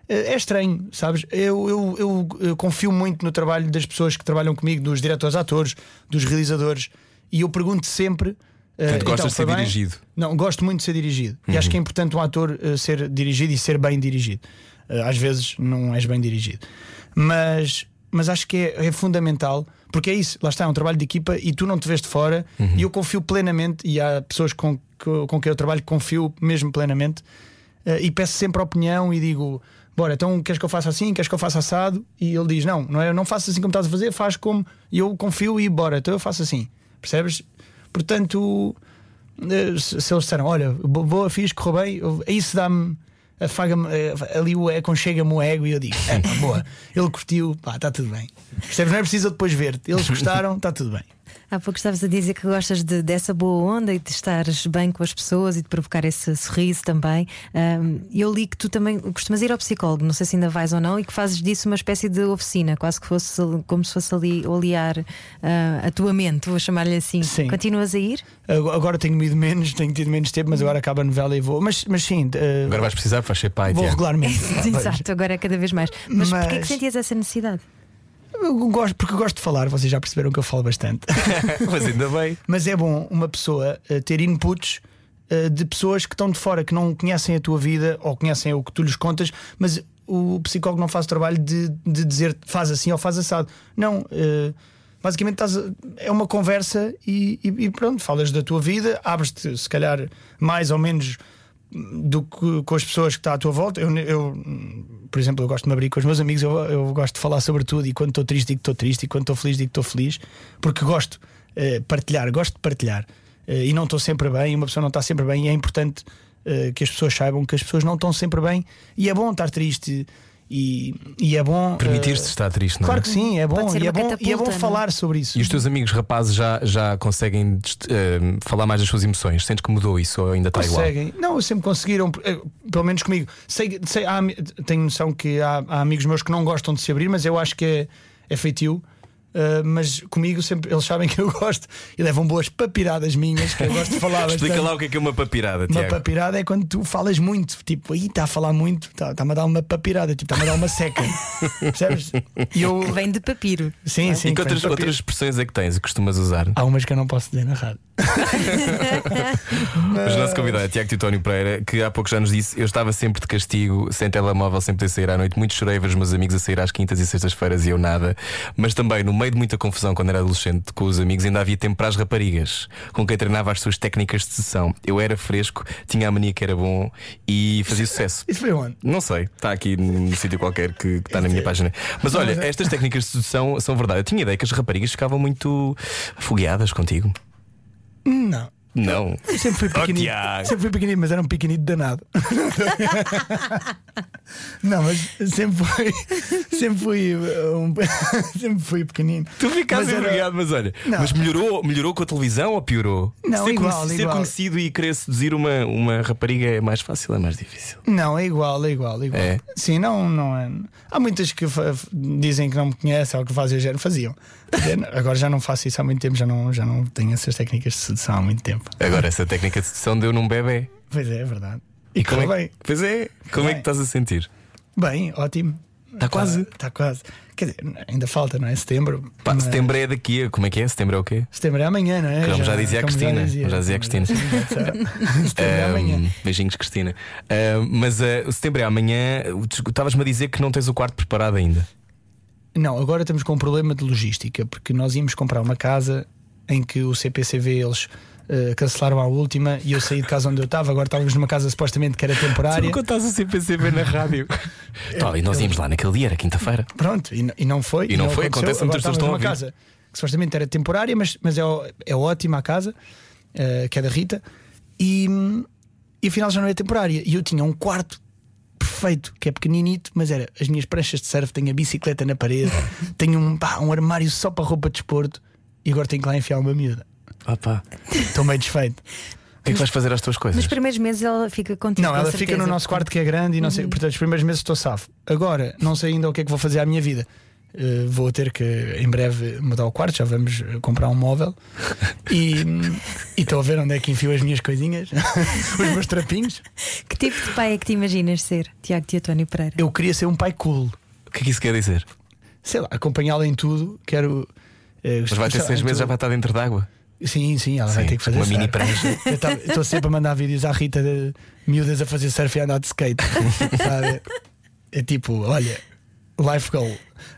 Eh, É estranho, sabes? Eu, eu, eu, eu confio muito no trabalho das pessoas que trabalham comigo, dos diretores atores, dos realizadores, e eu pergunto sempre. Eh, Portanto, gostas de foi ser dirigido? Não, gosto muito de ser dirigido. E acho que é importante um ator eh, ser dirigido e ser bem dirigido. Eh, às vezes não és bem dirigido. Mas, mas acho que é, é fundamental, porque é isso, lá está, é um trabalho de equipa e tu não te vês de fora e eu confio plenamente, e há pessoas com, com, com quem eu trabalho que confio mesmo plenamente, eh, e peço sempre a opinião e digo. Bora, então queres que eu faça assim? Queres que eu faça assado? E ele diz: Não, não, é, não faças assim como estás a fazer, faz como. E eu confio e bora, então eu faço assim. Percebes? Portanto, eh, se, eles disseram, olha, bo- boa, fiz, correu bem, isso dá-me, afaga-me, eh, ali o aconchega-me o ego e eu digo, é boa, ele curtiu, pá, está tudo bem. Percebes? Não é preciso depois ver, eles gostaram, está tudo bem. Há pouco estavas a dizer que gostas de- dessa boa onda e de estares bem com as pessoas e de provocar esse sorriso também. Ahm, eu li que tu também costumas ir ao psicólogo, não sei se ainda vais ou não, e que fazes disso uma espécie de oficina, quase que fosse como se fosse ali olear ah, a tua mente, vou chamar-lhe assim. Sim. Continuas a ir? Agora tenho ido menos, tenho tido menos tempo, mas agora acaba a novela e vou. Mas, mas sim, eh, Agora vais precisar, vais ser pai. vou Tiago. regularmente. Exato, agora é cada vez mais. Mas, Mas- porquê é que sentias essa necessidade? Eu gosto, porque eu gosto de falar, vocês já perceberam que eu falo bastante. Mas ainda bem. Mas é bom uma pessoa eh, ter inputs eh, de pessoas que estão de fora, que não conhecem a tua vida ou conhecem o que tu lhes contas, mas o psicólogo não faz o trabalho de, de dizer faz assim ou faz assado. Não. eh, basicamente estás é uma conversa e, e- e pronto, falas da tua vida, abres-te se calhar mais ou menos do que com as pessoas que está à tua volta. Eu, eu, por exemplo, eu gosto de me abrir com os meus amigos, eu, eu gosto de falar sobre tudo. E quando estou triste, digo que estou triste, e quando estou feliz, digo que estou feliz, porque gosto de partilhar, gosto de partilhar. Eh, e não estou sempre bem, uma pessoa não está sempre bem, e é importante eh, que as pessoas saibam que as pessoas não estão sempre bem, e é bom estar triste. E, e é bom Permitir-se eh, estar triste, não é? Claro que sim, é bom, e é bom, e é bom é? falar sobre isso. E os teus amigos rapazes já, já conseguem eh, falar mais das suas emoções? Sentes que mudou isso ou ainda está igual? Conseguem. Não, sempre conseguiram, eh, pelo menos comigo. Sei, sei, há, tenho noção que há, há amigos meus que não gostam de se abrir, mas eu acho que é, é feitio. Eh, mas comigo sempre eles sabem que eu gosto e levam boas papiradas minhas, que eu gosto de falar Explica lá o que é que é uma papirada, Uma Tiago. papirada é quando tu falas muito, tipo, aí está a falar muito, está-me a dar uma papirada, tipo, está-me a dar uma seca. Percebes? E eu. Que vem de papiro. Sim, sim. E que outras, outras expressões é que tens e costumas usar? Há umas que eu não posso dizer na rádio. Mas o nosso convidado é Tiago Titónio Pereira, que há pouco já nos disse: Eu estava sempre de castigo, sem telemóvel, sem poder sair à noite. Muito chorei a ver os meus amigos a sair às quintas e sextas-feiras e eu nada. Mas também, no meio de muita confusão, quando era adolescente, com os amigos, ainda havia tempo para as raparigas, com quem treinava as suas técnicas de sessão. Eu era fresco, tinha a mania que era bom e fazia sucesso. Isso foi onde? Não sei, está aqui num sítio qualquer que, que está na minha página. Mas olha, estas técnicas de sedução são verdade. Eu tinha ideia que as raparigas ficavam muito afogueadas contigo. Não. Não. Eu sempre fui Oh, pequenino. Tiago. sempre fui pequenino, mas era um pequenino danado. não, mas sempre fui. Sempre fui. uh, um- sempre fui pequenino. Tu ficaste Mas era- envergonhado, mas olha, Não. mas melhorou, melhorou com a televisão ou piorou? Não, ser, igual, conheci- ser igual. conhecido e querer seduzir uma, uma rapariga é mais fácil ou é mais difícil? Não, é igual, é igual, é igual. É? Sim, não, não é. Há muitas que dizem que não me conhecem ou que fazem o género, faziam. Agora já não faço isso há muito tempo, já não, já não tenho essas técnicas de sedução há muito tempo. Agora, essa técnica de sedução deu num bebê. Pois é, é verdade. E, como é, bem. Pois é, como é que bem. estás a sentir? Bem, ótimo. Tá quase. Está quase. Quer dizer, ainda falta, não é? Setembro. Pá, mas- setembro é daqui, como é que é? Setembro é o quê? Setembro é amanhã, não é? Como já dizia a Cristina, dizia. já dizia a Cristina. Setembro é amanhã. Beijinhos, Cristina. Ahm, mas o setembro é amanhã. Estavas-me a dizer que não tens o quarto preparado ainda. Não, agora estamos com um problema de logística, porque nós íamos comprar uma casa em que o CPCV eles eh, cancelaram a última e eu saí de casa onde eu estava. Agora estávamos numa casa supostamente que era temporária. Tu contas o CPCB na rádio. Tá, e nós íamos lá naquele dia, era quinta-feira. Pronto, e, e não foi. E não foi, aconteceu. acontece, muitas Agora pessoas estão numa casa que supostamente era temporária, mas, mas é, é ótima a casa, eh, que é da Rita, e, hum, e afinal já não é temporária. E eu tinha um quarto perfeito, que é pequeninito, mas era as minhas pranchas de surf, tenho a bicicleta na parede, tenho um, pá, um armário só para roupa de desporto, e agora tenho que lá enfiar uma miúda. Opa. Estou meio desfeito. que é que vais fazer às tuas coisas? Nos primeiros meses ela fica contigo. Não, com ela fica certeza, no nosso quarto que é grande e não sei. Portanto, os primeiros meses estou safo. Agora, não sei ainda o que é que vou fazer à minha vida. Uh, vou ter que em breve mudar o quarto, já vamos uh, comprar um móvel e estou a ver onde é que enfio as minhas coisinhas, os meus trapinhos. Que tipo de pai é que te imaginas ser, Tiago Teotónio Pereira? Eu queria ser um pai cool, O que é que isso quer dizer? sei lá, acompanhá-la em tudo. Quero. uh, Mas vai ter seis meses, já vai estar dentro d'água. Sim, sim, ela vai Sim, ter que fazer uma mini prancha. Estou sempre a mandar vídeos à Rita de miúdas a fazer surf e a andar de skate. sabe? É tipo, olha, life goal.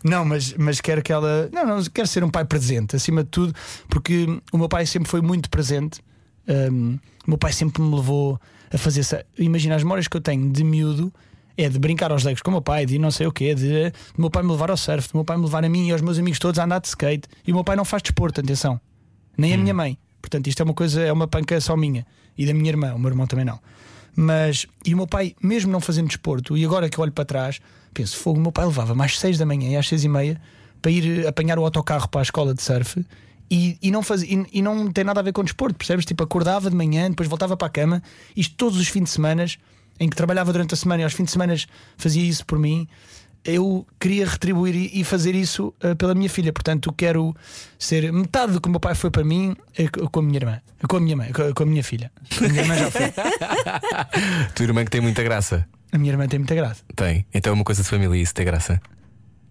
Não, mas, mas quero que ela. Não, não, quero ser um pai presente, acima de tudo, porque o meu pai sempre foi muito presente. Um, o meu pai sempre me levou a fazer. Imagina as memórias que eu tenho de miúdo. É de brincar aos legos com o meu pai, de não sei o quê, de, de meu pai me levar ao surf, de meu pai me levar a mim e aos meus amigos todos a andar de skate. E o meu pai não faz desporto, atenção nem a minha mãe. Portanto, isto é uma coisa, é uma panca só minha e da minha irmã, o meu irmão também não. Mas, e o meu pai, mesmo não fazendo desporto, e agora que eu olho para trás, penso: fogo, o meu pai levava-me às 6 da manhã e às 6 e meia para ir eh, apanhar o autocarro para a escola de surf e, e não faz, e, e não tem nada a ver com desporto, percebes? Tipo, acordava de manhã, depois voltava para a cama, isto todos os fins de semana, em que trabalhava durante a semana e aos fins de semana fazia isso por mim eu queria retribuir e fazer isso uh, pela minha filha. Portanto, quero ser metade do que o meu pai foi para mim eh, com a minha irmã, com a minha mãe, com a- com a minha filha. A minha irmã já foi. Tua irmã que tem muita graça. A minha irmã tem muita graça. Tem. Então é uma coisa de família isso tem graça.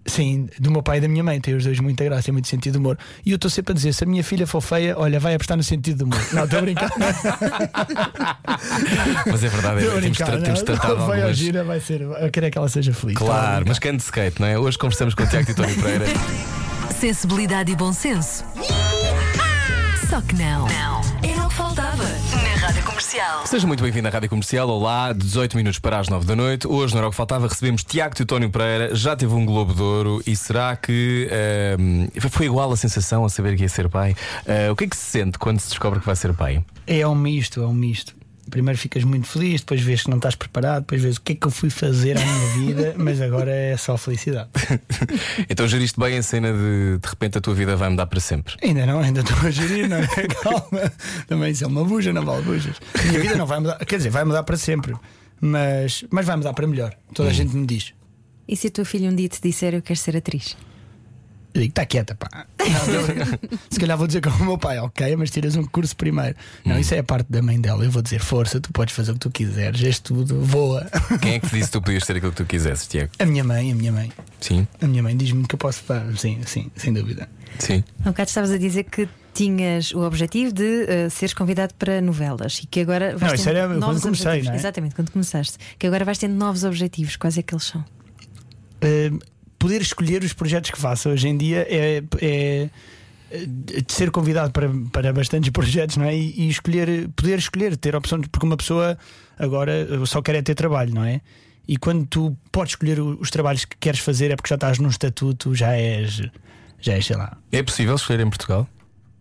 Sim, do meu pai e da minha mãe, tem os dois muita graça, tem muito sentido de humor. E eu estou sempre a dizer: se a minha filha for feia, olha, vai apostar no sentido de humor. Não, estou a brincar. Mas é verdade, é, a temos, tra temos não, tratado não, vai algumas. gira, vai ser. Eu quero é que ela seja feliz. Claro, mas de skate, não é? Hoje conversamos com o Tiago Titónio Pereira. Sensibilidade e bom senso. Só que não. Não. Era o que faltava Comercial. Seja muito bem-vindo à Rádio Comercial. Olá, 18 minutos para as 9 da noite. Hoje, no Era o que Faltava, recebemos Tiago Teutónio Pereira. Já teve um Globo de Ouro. E será que ehm, foi igual a sensação a saber que ia ser pai? Eh, o que é que se sente quando se descobre que vai ser pai? É um misto, é um misto. Primeiro ficas muito feliz, depois vês que não estás preparado, depois vês o que é que eu fui fazer à minha vida, mas agora é só felicidade. então, geriste bem a cena de de repente a tua vida vai mudar para sempre. Ainda não, ainda estou a gerir, não é? Calma. Também isso é uma buja, não vale bujas. A minha vida não vai mudar, quer dizer, vai mudar para sempre, mas, mas vai mudar para melhor. Toda a gente me diz. E se a tua filha um dia te disser eu quero ser atriz? Eu digo, está quieta, pá. Não, se calhar vou dizer como o meu pai, ok, mas tiras um curso primeiro. Não, isso é a parte da mãe dela. Eu vou dizer, força, tu podes fazer o que tu quiseres, és tudo, voa. Quem é que te disse que tu podias ser aquilo que tu quisesses, Tiago? A minha mãe, a minha mãe. Sim, A minha mãe diz-me que eu posso. pá, Sim, sim, sem dúvida. sim. Há um bocado estavas a dizer que tinhas o objetivo de eh, seres convidado para novelas e que agora vais Não, isso era quando novos comecei, objetivos. não é? Exatamente, quando começaste. Que agora vais tendo novos objetivos. Quais é que eles são? Uh, poder escolher os projetos que faço hoje em dia é, é, é de ser convidado para, para bastantes projetos, não é? E, e escolher, poder escolher, ter opções, porque uma pessoa agora só quer é ter trabalho, não é? E quando tu podes escolher os trabalhos que queres fazer é porque já estás num estatuto, já és, já és, sei lá. É possível escolher em Portugal?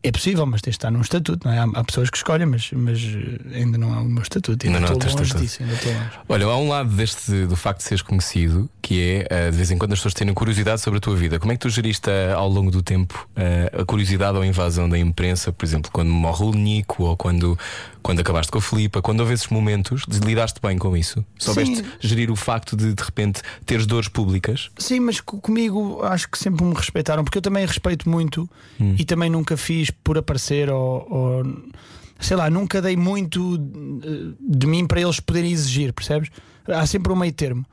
É possível, mas tens de estar num estatuto, não é? Há, há pessoas que escolhem, mas, mas eh, ainda não é o meu estatuto. Ainda Ainda, não estou longe estatuto. disso, ainda estou longe. Olha, há um lado deste do facto de seres conhecido que é eh, de vez em quando as pessoas terem curiosidade sobre a tua vida. Como é que tu geriste eh, ao longo do tempo a curiosidade ou a invasão da imprensa, por exemplo, quando morre o Nico ou quando, quando acabaste com a Filipa? Quando houve esses momentos, lidaste bem com isso? Soubeste Sim. gerir o facto de de repente teres dores públicas? Sim, mas co- comigo acho que sempre me respeitaram, porque eu também respeito muito Hum. e também nunca fiz por aparecer ou, ou, sei lá, nunca dei muito eh, de mim para eles poderem exigir, percebes? Há sempre um meio termo.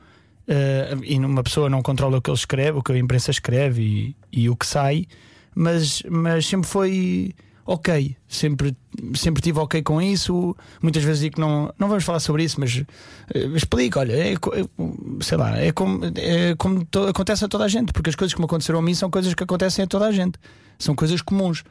Eh, e uma pessoa não controla o que ele escreve, o que a imprensa escreve e, e o que sai, mas, mas sempre foi ok, sempre, sempre tive ok com isso. Muitas vezes digo que não, não vamos falar sobre isso, mas eh, explico, olha, é, é, sei lá, é como, é como to- acontece a toda a gente, porque as coisas que me aconteceram a mim são coisas que acontecem a toda a gente, são coisas comuns.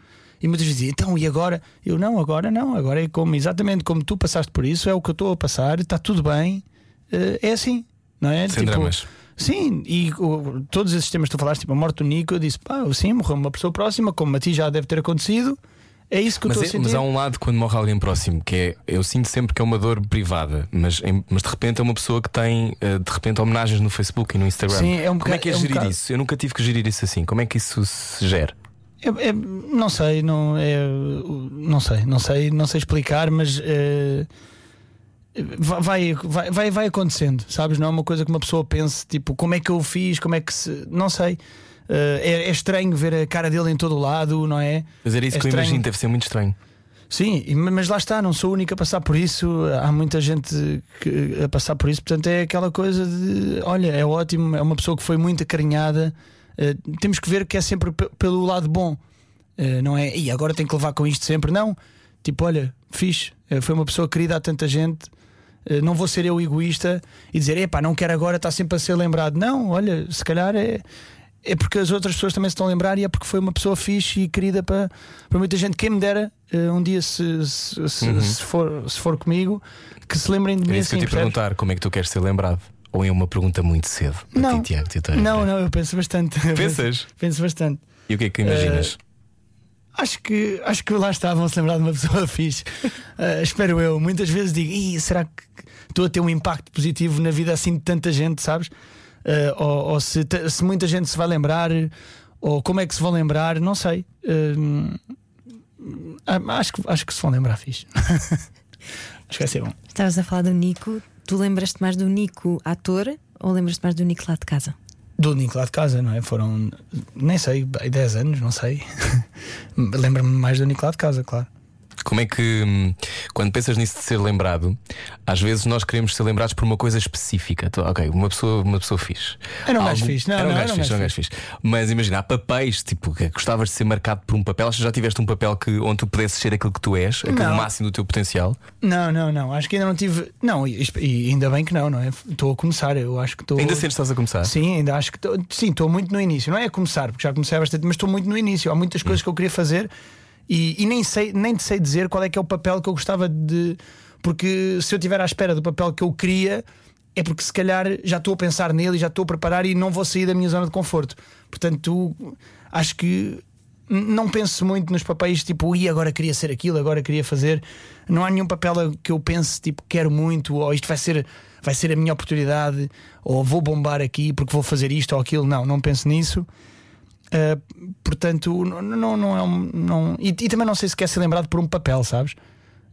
E muitas vezes dizem, então, e agora? Eu não, agora não, agora é como exatamente como tu passaste por isso, é o que eu estou a passar, está tudo bem, eh, é assim, não é? Sem dramas. Sim, e o- todos esses temas que tu falaste, tipo a morte do Nico, eu disse, pá, sim, morreu uma pessoa próxima, como a ti já deve ter acontecido. É isso que eu Mas, estou é- a sentir. mas há um lado quando morre alguém próximo que é eu sinto sempre que é uma dor privada, mas, mas de repente é uma pessoa que tem eh, de repente homonagens no Facebook e no Instagram. Sim, é um Como é que é, é um gerir bocado- isso? Eu nunca tive que gerir isso assim. Como é que isso se gera? É- é- não sei, não é, não sei, não sei, não sei explicar, mas eh, vai, vai, vai, vai acontecendo, sabes? Não é uma coisa que uma pessoa pense, tipo, como é que eu fiz, como é que se. Não sei. Eh, é, é estranho ver a cara dele em todo o lado, não é? Mas era isso É que eu estranho. imagino, deve ser muito estranho. Sim, mas lá está, não sou o único a passar por isso. Há muita gente que- a passar por isso, portanto é aquela coisa de olha, é ótimo, é uma pessoa que foi muito acarinhada. Eh, temos que ver que é sempre pe- pelo lado bom, Eh, não é? E agora tem que levar com isto sempre, não. Tipo, olha, fixe, eh, foi uma pessoa querida a tanta gente. Não vou ser eu egoísta e dizer, epá, não quero agora estar sempre a ser lembrado. Não, olha, se calhar é, é porque as outras pessoas também se estão a lembrar e é porque foi uma pessoa fixe e querida para, para muita gente. Quem me dera eh, um dia, se, se, se- se for, se for comigo, que se lembrem de mim Uhum. isso que eu assim. te percebes? perguntar, como é que tu queres ser lembrado? Ou é uma pergunta muito cedo Não. ti, Tiago? Não, não, eu penso bastante. Pensas? penso bastante. E o que é que imaginas? Acho que, acho que lá está, vão se lembrar de uma pessoa fixe. Eh, espero eu. Muitas vezes digo, "Ih, será que estou a ter um impacto positivo na vida assim de tanta gente, sabes? Eh, ou ou se, se muita gente se vai lembrar, ou como é que se vão lembrar, não sei. Ah, acho, que, acho que se vão lembrar fixe. acho que vai ser bom. Estavas a falar do Nico. Tu lembras-te mais do Nico ator ou lembras-te mais do Nico lá de casa? Do Nico lá de casa, não é? Foram, nem sei, bem, 10 anos, não sei. Lembro-me mais do Nico lá de casa, claro. Como é que, hum, quando pensas nisso de ser lembrado, às vezes nós queremos ser lembrados por uma coisa específica. Tu- Ok, uma pessoa, uma pessoa fixe. Era um gajo Algo- fixe. Não, era um não, gajo era um fixe, gajo gajo fixe. Mas imagina, há papéis, tipo, que gostavas de ser marcado por um papel. Achas que já tiveste um papel que, onde tu pudesses ser aquilo que tu és, aquele Não. máximo do teu potencial? Não, não, não. Acho que ainda não tive. Não, e, ainda bem que não, não é? Estou a começar. Eu acho que estou. Ainda sentes que estás a começar? Sim, ainda acho que estou. Sim, estou muito no início. Não é a começar, porque já comecei bastante, mas estou muito no início. Há muitas coisas que eu queria fazer e, e nem, sei, nem sei dizer qual é que é o papel que eu gostava de. Porque se eu estiver à espera do papel que eu queria, é porque se calhar já estou a pensar nele já estou a preparar e não vou sair da minha zona de conforto. Portanto, acho que não penso muito nos papéis tipo, e agora queria ser aquilo, agora queria fazer. Não há nenhum papel que eu pense tipo, quero muito, ou isto vai ser, vai ser a minha oportunidade, ou vou bombar aqui porque vou fazer isto ou aquilo. Não, não penso nisso. Uh, portanto, não, não, não é um. Não, e, e também não sei se quer ser lembrado por um papel, sabes?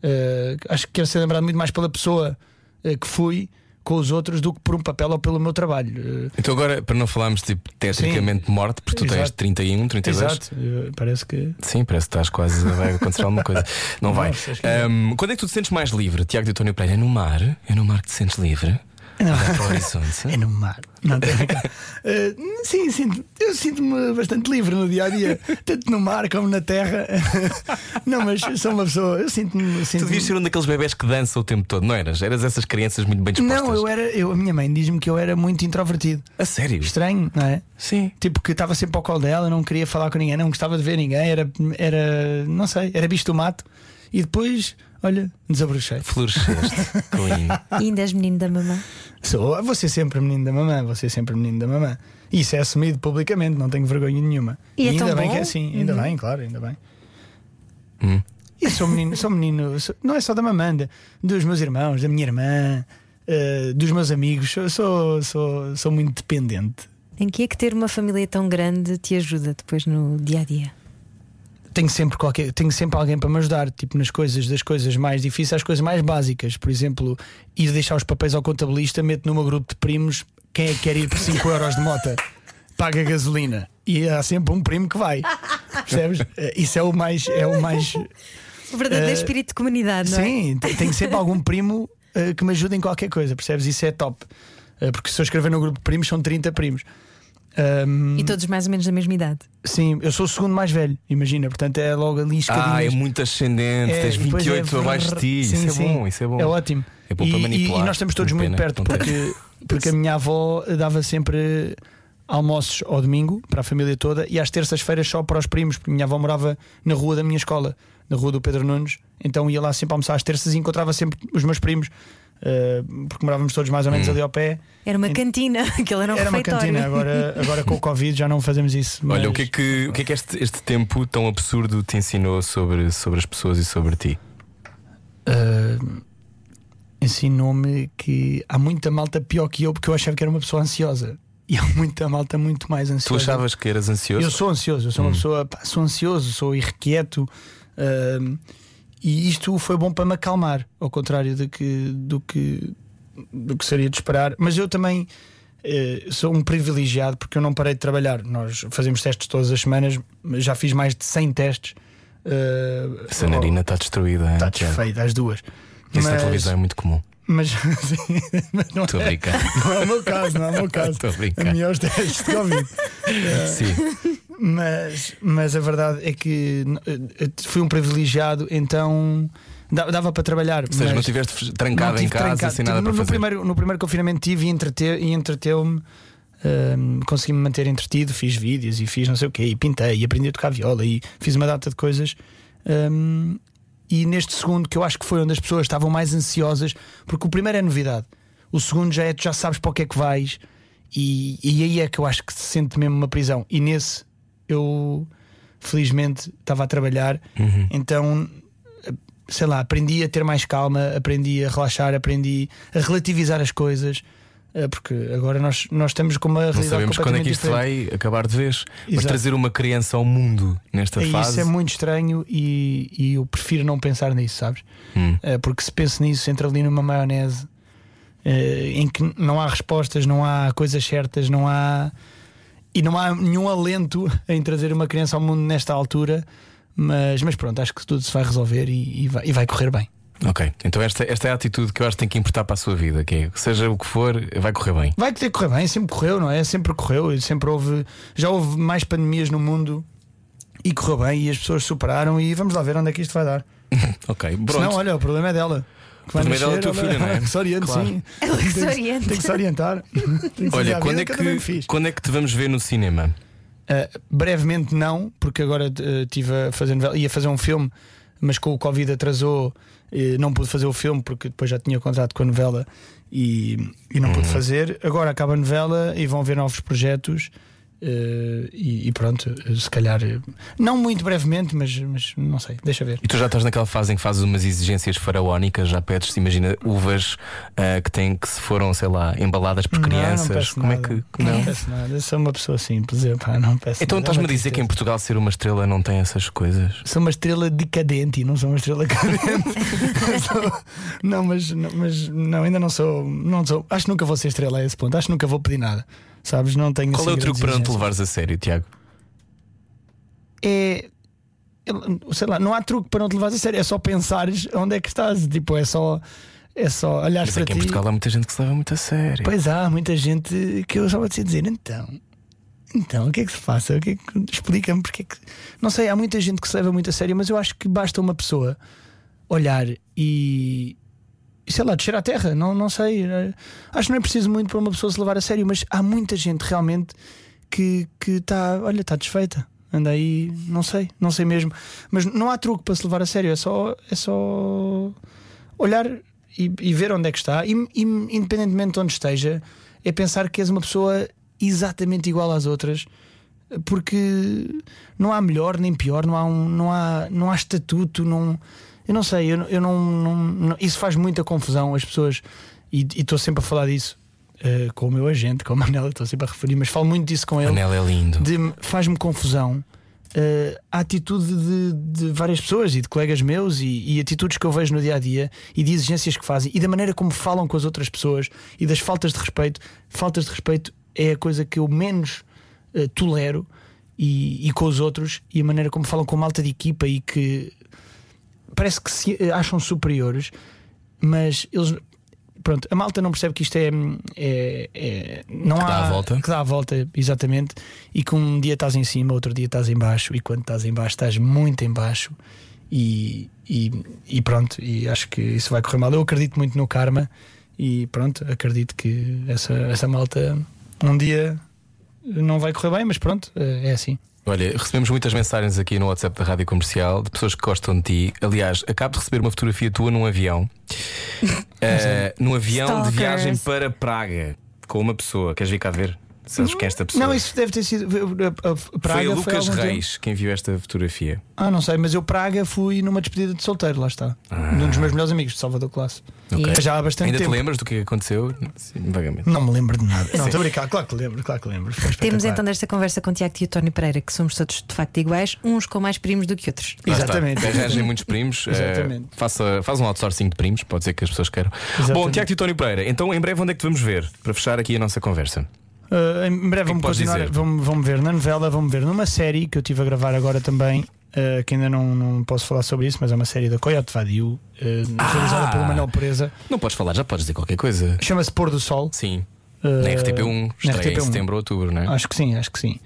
Uh, acho que quero ser lembrado muito mais pela pessoa uh, que fui com os outros do que por um papel ou pelo meu trabalho. Então, agora, para não falarmos tipo, tetricamente de morte, porque tu tens Exato. 31, 32. exato, parece que. Sim, parece que estás quase. Vai acontecer alguma coisa. Não vai. Acho que Ahm, quando é que tu te sentes mais livre, Tiago de António Pereira? É no mar? É no mar que te sentes livre? Não. Olhar para o horizonte? É no mar. Não. Uh, sim, sinto, eu sinto-me bastante livre no dia a dia, tanto no mar como na terra. não, mas sou uma pessoa, eu sinto-me. Tu Sinto devias ser um daqueles bebés que dança o tempo todo, não eras? Eras essas crianças muito bem dispostas. Não, eu era. Eu, a minha mãe diz-me que eu era muito introvertido. A sério? Estranho, não é? Sim. Tipo, que estava sempre ao colo dela, não queria falar com ninguém, não gostava de ver ninguém, era, era não sei, era bicho do mato. E depois, olha, desabrochei. Floresceste. E ainda és menino da mamã? Sou, vou ser sempre menino da mamã, vou ser sempre menino da mamã. Isso é assumido publicamente, não tenho vergonha nenhuma. E é ainda tão bem bom? que é assim, ainda bem, claro, ainda bem. Hum. E sou menino, sou menino, sou- não é só da mamã, de- dos meus irmãos, da minha irmã, eh, dos meus amigos, sou, sou, sou, sou muito dependente. Em que é que ter uma família tão grande te ajuda depois no dia a dia? Tenho sempre qualquer, tenho sempre alguém para me ajudar, tipo nas coisas, das coisas mais difíceis às coisas mais básicas. Por exemplo, ir deixar os papéis ao contabilista, meto numa grupo de primos, quem é que quer ir por 5 euros de moto? Paga gasolina. E há sempre um primo que vai. Percebes? Eh, Isso é o mais. É o mais O verdadeiro Eh, espírito de comunidade, não é? sim, te- tenho sempre algum primo eh, que me ajude em qualquer coisa, percebes? Isso é top. Eh, porque se eu escrever no grupo de primos, são 30 primos. Ahm, E todos mais ou menos da mesma idade. sim, eu sou o segundo mais velho, imagina, portanto é logo ali escadinhas. Ah, é muito ascendente. É, Tens e depois 28 é abaixo de ti. Sim, isso é sim. bom, isso é bom. É ótimo. É bom e, para manipular. e nós estamos todos muito pena, perto porque, porque a minha avó dava sempre almoços ao domingo para a família toda e às terças-feiras só para os primos, porque a minha avó morava na rua da minha escola, na rua do Pedro Nunes, então ia lá sempre almoçar às terças e encontrava sempre os meus primos, eh, porque morávamos todos mais ou menos ali ao pé. Era uma cantina, aquilo era um Era uma refeitório. cantina, agora, agora com o Covid já não fazemos isso. Olha, mas- o que é que, o que, é que este, este tempo tão absurdo te ensinou sobre, sobre as pessoas e sobre ti? uh, ensinou-me que há muita malta pior que eu porque eu achava que era uma pessoa ansiosa. e há muita malta muito mais Tu ansiosa. achavas que eras ansioso? Eu sou ansioso, eu sou uma pessoa, pá, sou ansioso, sou irrequieto. ahm, e isto foi bom para me acalmar, ao contrário do que, do que, do que seria de esperar. Mas eu também eh, sou um privilegiado porque eu não parei de trabalhar. Nós fazemos testes todas as semanas, mas já fiz mais de 100 testes. eh, Essa narina está destruída. Está desfeita, as duas. Isso na televisão é muito comum. Mas, sim, mas não, Estou é, não é o meu caso, não é o meu caso. Estou a brincar. A é os testes de Covid. Sim. Mas, mas a verdade é que eh, eh, fui um privilegiado, então da- dava para trabalhar. Ou seja, mas não estiveste não trancado em tive casa trancado. sem nada no, para no fazer. primeiro, no primeiro confinamento tive e e entreteu-me. ehm, consegui-me manter entretido, fiz vídeos e fiz não sei o quê, e pintei, e aprendi a tocar viola, e fiz uma data de coisas. Ehm, e neste segundo, que eu acho que foi onde as pessoas estavam mais ansiosas, porque o primeiro é novidade, o segundo já é tu já sabes para o que é que vais, e, e aí é que eu acho que se sente mesmo uma prisão. E nesse eu felizmente estava a trabalhar, então sei lá, aprendi a ter mais calma, aprendi a relaxar, aprendi a relativizar as coisas, porque agora nós, nós estamos com uma Não realidade sabemos quando é que isto diferente. vai acabar de vez. Mas Exato. trazer uma criança ao mundo nesta E fase. Isso é muito estranho e, e eu prefiro não pensar nisso, sabes? Hum. Eh, Porque se penso nisso, entra ali numa maionese em que não há respostas, não há coisas certas, não há. E não há nenhum alento em trazer uma criança ao mundo nesta altura. Mas, mas pronto, acho que tudo se vai resolver e, e vai, e vai correr bem. Ok, então esta, esta é a atitude que eu acho que tem que importar para a sua vida, que é seja o que for, vai correr bem. Vai ter que correr bem, sempre correu, não é? Sempre correu, e sempre houve. Já houve mais pandemias no mundo e correu bem e as pessoas superaram e vamos lá ver onde é que isto vai dar. Ok, pronto. não, olha, o problema é dela. Que vai O problema é dela, nascer, a tua ela- filha, não é? ela que se oriente, Claro. sim. Ela que se Tem oriente. Tem que se orientar. Que Olha, quando é, que que, quando é que te vamos ver no cinema? Uh, brevemente não, porque agora uh, tive a fazer novela, ia fazer um filme, mas com o Covid atrasou, eh, não pude fazer o filme porque depois já tinha contrato com a novela e, e não pude Uhum. fazer. Agora acaba a novela e vão haver novos projetos. Eh, e, e pronto, se calhar eh, não muito brevemente, mas, mas não sei, deixa ver. E tu já estás naquela fase em que fazes umas exigências faraónicas, já pedes, imagina, uvas ah, que têm que se foram, sei lá, embaladas por Não, não crianças. peço Como nada. é que. Não, Não? peço nada. Eu sou uma pessoa simples, eu, pá, não peço Então estás-me a dizer que em. Portugal ser uma estrela não tem essas coisas? Sou uma estrela decadente e não sou uma estrela cadente. Sou- não, mas, não, mas não, ainda não sou, não sou. Acho que nunca vou ser estrela a esse ponto. Acho que nunca vou pedir nada. Sabes? Não tenho Qual assim é o truque grandes para não te levares a sério, Tiago? É. Sei lá, não há truque para não te levares a sério. É só pensares onde é que estás. Tipo, é só. É só olhares Mas para é que em ti. Portugal há muita gente que se leva muito a sério. Pois há muita gente que eu só vou te dizer, então. Então, o que é que se passa? O que é que... Explica-me porque é que. Não sei, há muita gente que se leva muito a sério, mas eu acho que basta uma pessoa olhar e. Sei lá, descer à terra, não, não sei. eh, Acho que não é preciso muito para uma pessoa se levar a sério, mas há muita gente realmente que está, olha, está desfeita. Anda aí, não sei, não sei mesmo. Mas não há truque para se levar a sério, é só, é só olhar e, e ver onde é que está, e, e, independentemente de onde esteja, é pensar que és uma pessoa exatamente igual às outras, porque não há melhor nem pior, não há, um, não há, não há estatuto, não, eu não sei, eu, eu não, não- não- Isso faz muita confusão, as pessoas, e estou sempre a falar disso eh, com o meu agente, com a Manela, estou sempre a referir, mas falo muito disso com ele Manel é lindo. faz-me confusão eh, a atitude de, de várias pessoas e de colegas meus e, e atitudes que eu vejo no dia a dia e de exigências que fazem e da maneira como falam com as outras pessoas e das faltas de respeito. Faltas de respeito é a coisa que eu menos eh, tolero e, e com os outros e a maneira como falam com malta de equipa e que parece que se eh, acham superiores, mas eles. Pronto, a malta não percebe que isto é. é- é- não Que há. dá a volta. Que dá a volta, exatamente. E que um dia estás em cima, outro dia estás em baixo. E quando estás em baixo, estás muito em baixo. E, e, e pronto, e acho que isso vai correr mal. Eu acredito muito no karma. E pronto, acredito que essa, essa malta um dia não vai correr bem, mas pronto, é assim. Olha, recebemos muitas mensagens aqui no WhatsApp da Rádio Comercial de pessoas que gostam de ti. Aliás, acabo de receber uma fotografia tua num avião. Eh, num avião de Stalkers. viagem para Praga com uma pessoa. Queres vir cá ver? Sabes que esta pessoa. Não, isso deve ter sido. a- a- a Praga foi a Lucas algum tempo. Reis quem viu esta fotografia. Ah, não sei, mas eu Praga fui numa despedida de solteiro, lá está. De um dos meus melhores amigos, de Salvador Classe. Ok. Já há bastante Ainda tempo. te lembras do que aconteceu? Sim, vagamente. Não me lembro de nada. Não, estou a brincar, claro que lembro, claro que lembro. Foi Temos espetacular. então desta conversa com o Tiago e o Tony Pereira que somos todos de facto iguais, uns com mais primos do que outros. Lá está. Exatamente. Arranjem muitos primos. eh, Exatamente. faça, faz um outsourcing de primos, pode ser que as pessoas queiram. Exatamente. Bom, Tiago e Tónio Pereira, então em breve onde é que te vamos ver? Para fechar aqui a nossa conversa. Uh, em breve vamos podes continuar, vamos, vamos ver na novela, vamos ver numa série que eu estive a gravar agora também, uh, que ainda não, não posso falar sobre isso, mas é uma série da Coyote Vadio, uh, realizada pelo Manuel Pereza. Não podes falar, já podes dizer qualquer coisa. Chama-se Pôr do Sol. Sim. Na RTP1, na estreia em RTP1. setembro ou outubro, não é? Acho que sim, acho que sim.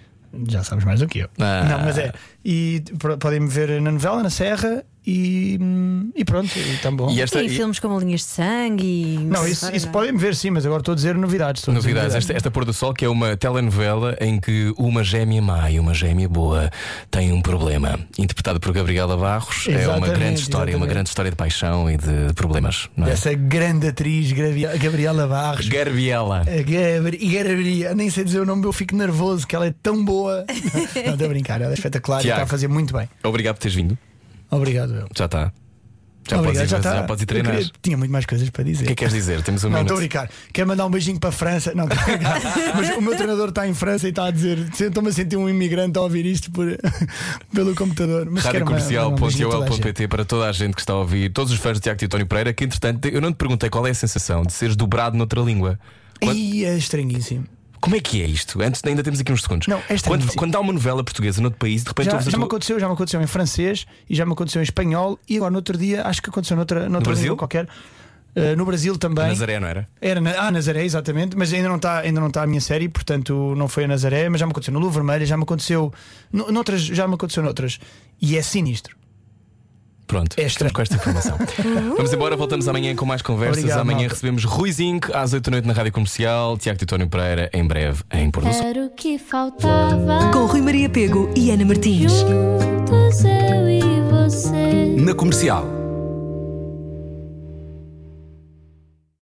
Já sabes mais do que eu. Ah. Não, mas é. E podem-me ver na novela, na Serra e, hum, e pronto, e tão bom. E esta e e- filmes como Linhas de Sangue e. Não, isso, isso não. podem-me ver sim, mas agora estou a dizer novidades. Estou dizer Novidades, esta, esta Pôr do Sol, que é uma telenovela em que uma gêmea má e uma gêmea boa têm um problema. Interpretada por Gabriela Barros, é uma Exatamente, grande história, uma exatamente. grande história de paixão e de problemas, não é? Essa grande atriz, Gabriela Barros. Gabriela. E Gabriela, nem sei dizer o nome, eu fico nervoso que ela é tão boa. não, estou a brincar, ela é espetacular e está a fazer muito bem. Obrigado por teres vindo. Obrigado, eu. Já está. Já, Obrigado, podes ir, já, está. já podes ir treinar. queria- tinha muito mais coisas para dizer. O que é que queres dizer? Temos um Não, estou a brincar. Quer mandar um beijinho para a França? Não. Mas o meu treinador está em França e está a dizer: estou-me a sentir um imigrante a ouvir isto por, pelo computador. Mas quero. Radiocomercial.ol.pt para toda a gente que está a ouvir, todos os fãs de Tiago Titónio Pereira, que entretanto eu não te perguntei qual é a sensação de seres dobrado noutra língua. Quando- Ih, é estranhíssimo. Como é que é isto? Antes ainda temos aqui uns segundos. Não, é quando, quando há uma novela portuguesa noutro país, de repente Já, já me tua- aconteceu, já me aconteceu em francês e já me aconteceu em espanhol e agora no outro dia acho que aconteceu noutra, noutra Brasil? língua qualquer. Uh, no Brasil também. Nazaré, não era? Era na, ah, Nazaré, exatamente, mas ainda não está ainda não está a minha série, portanto não foi a Nazaré, mas já me aconteceu no Lua Vermelha, já me aconteceu no- noutras, já me aconteceu noutras. E é sinistro. Pronto, É estamos estranho. com esta informação. Vamos embora, voltamos amanhã com mais conversas. Obrigado, amanhã malta. recebemos Rui Zinc às 8 da noite na Rádio Comercial, Tiago Titónio Pereira em breve em Sol. Era o que faltava. Com Rui Maria Pego e Ana Martins. Juntos eu e você. Na comercial.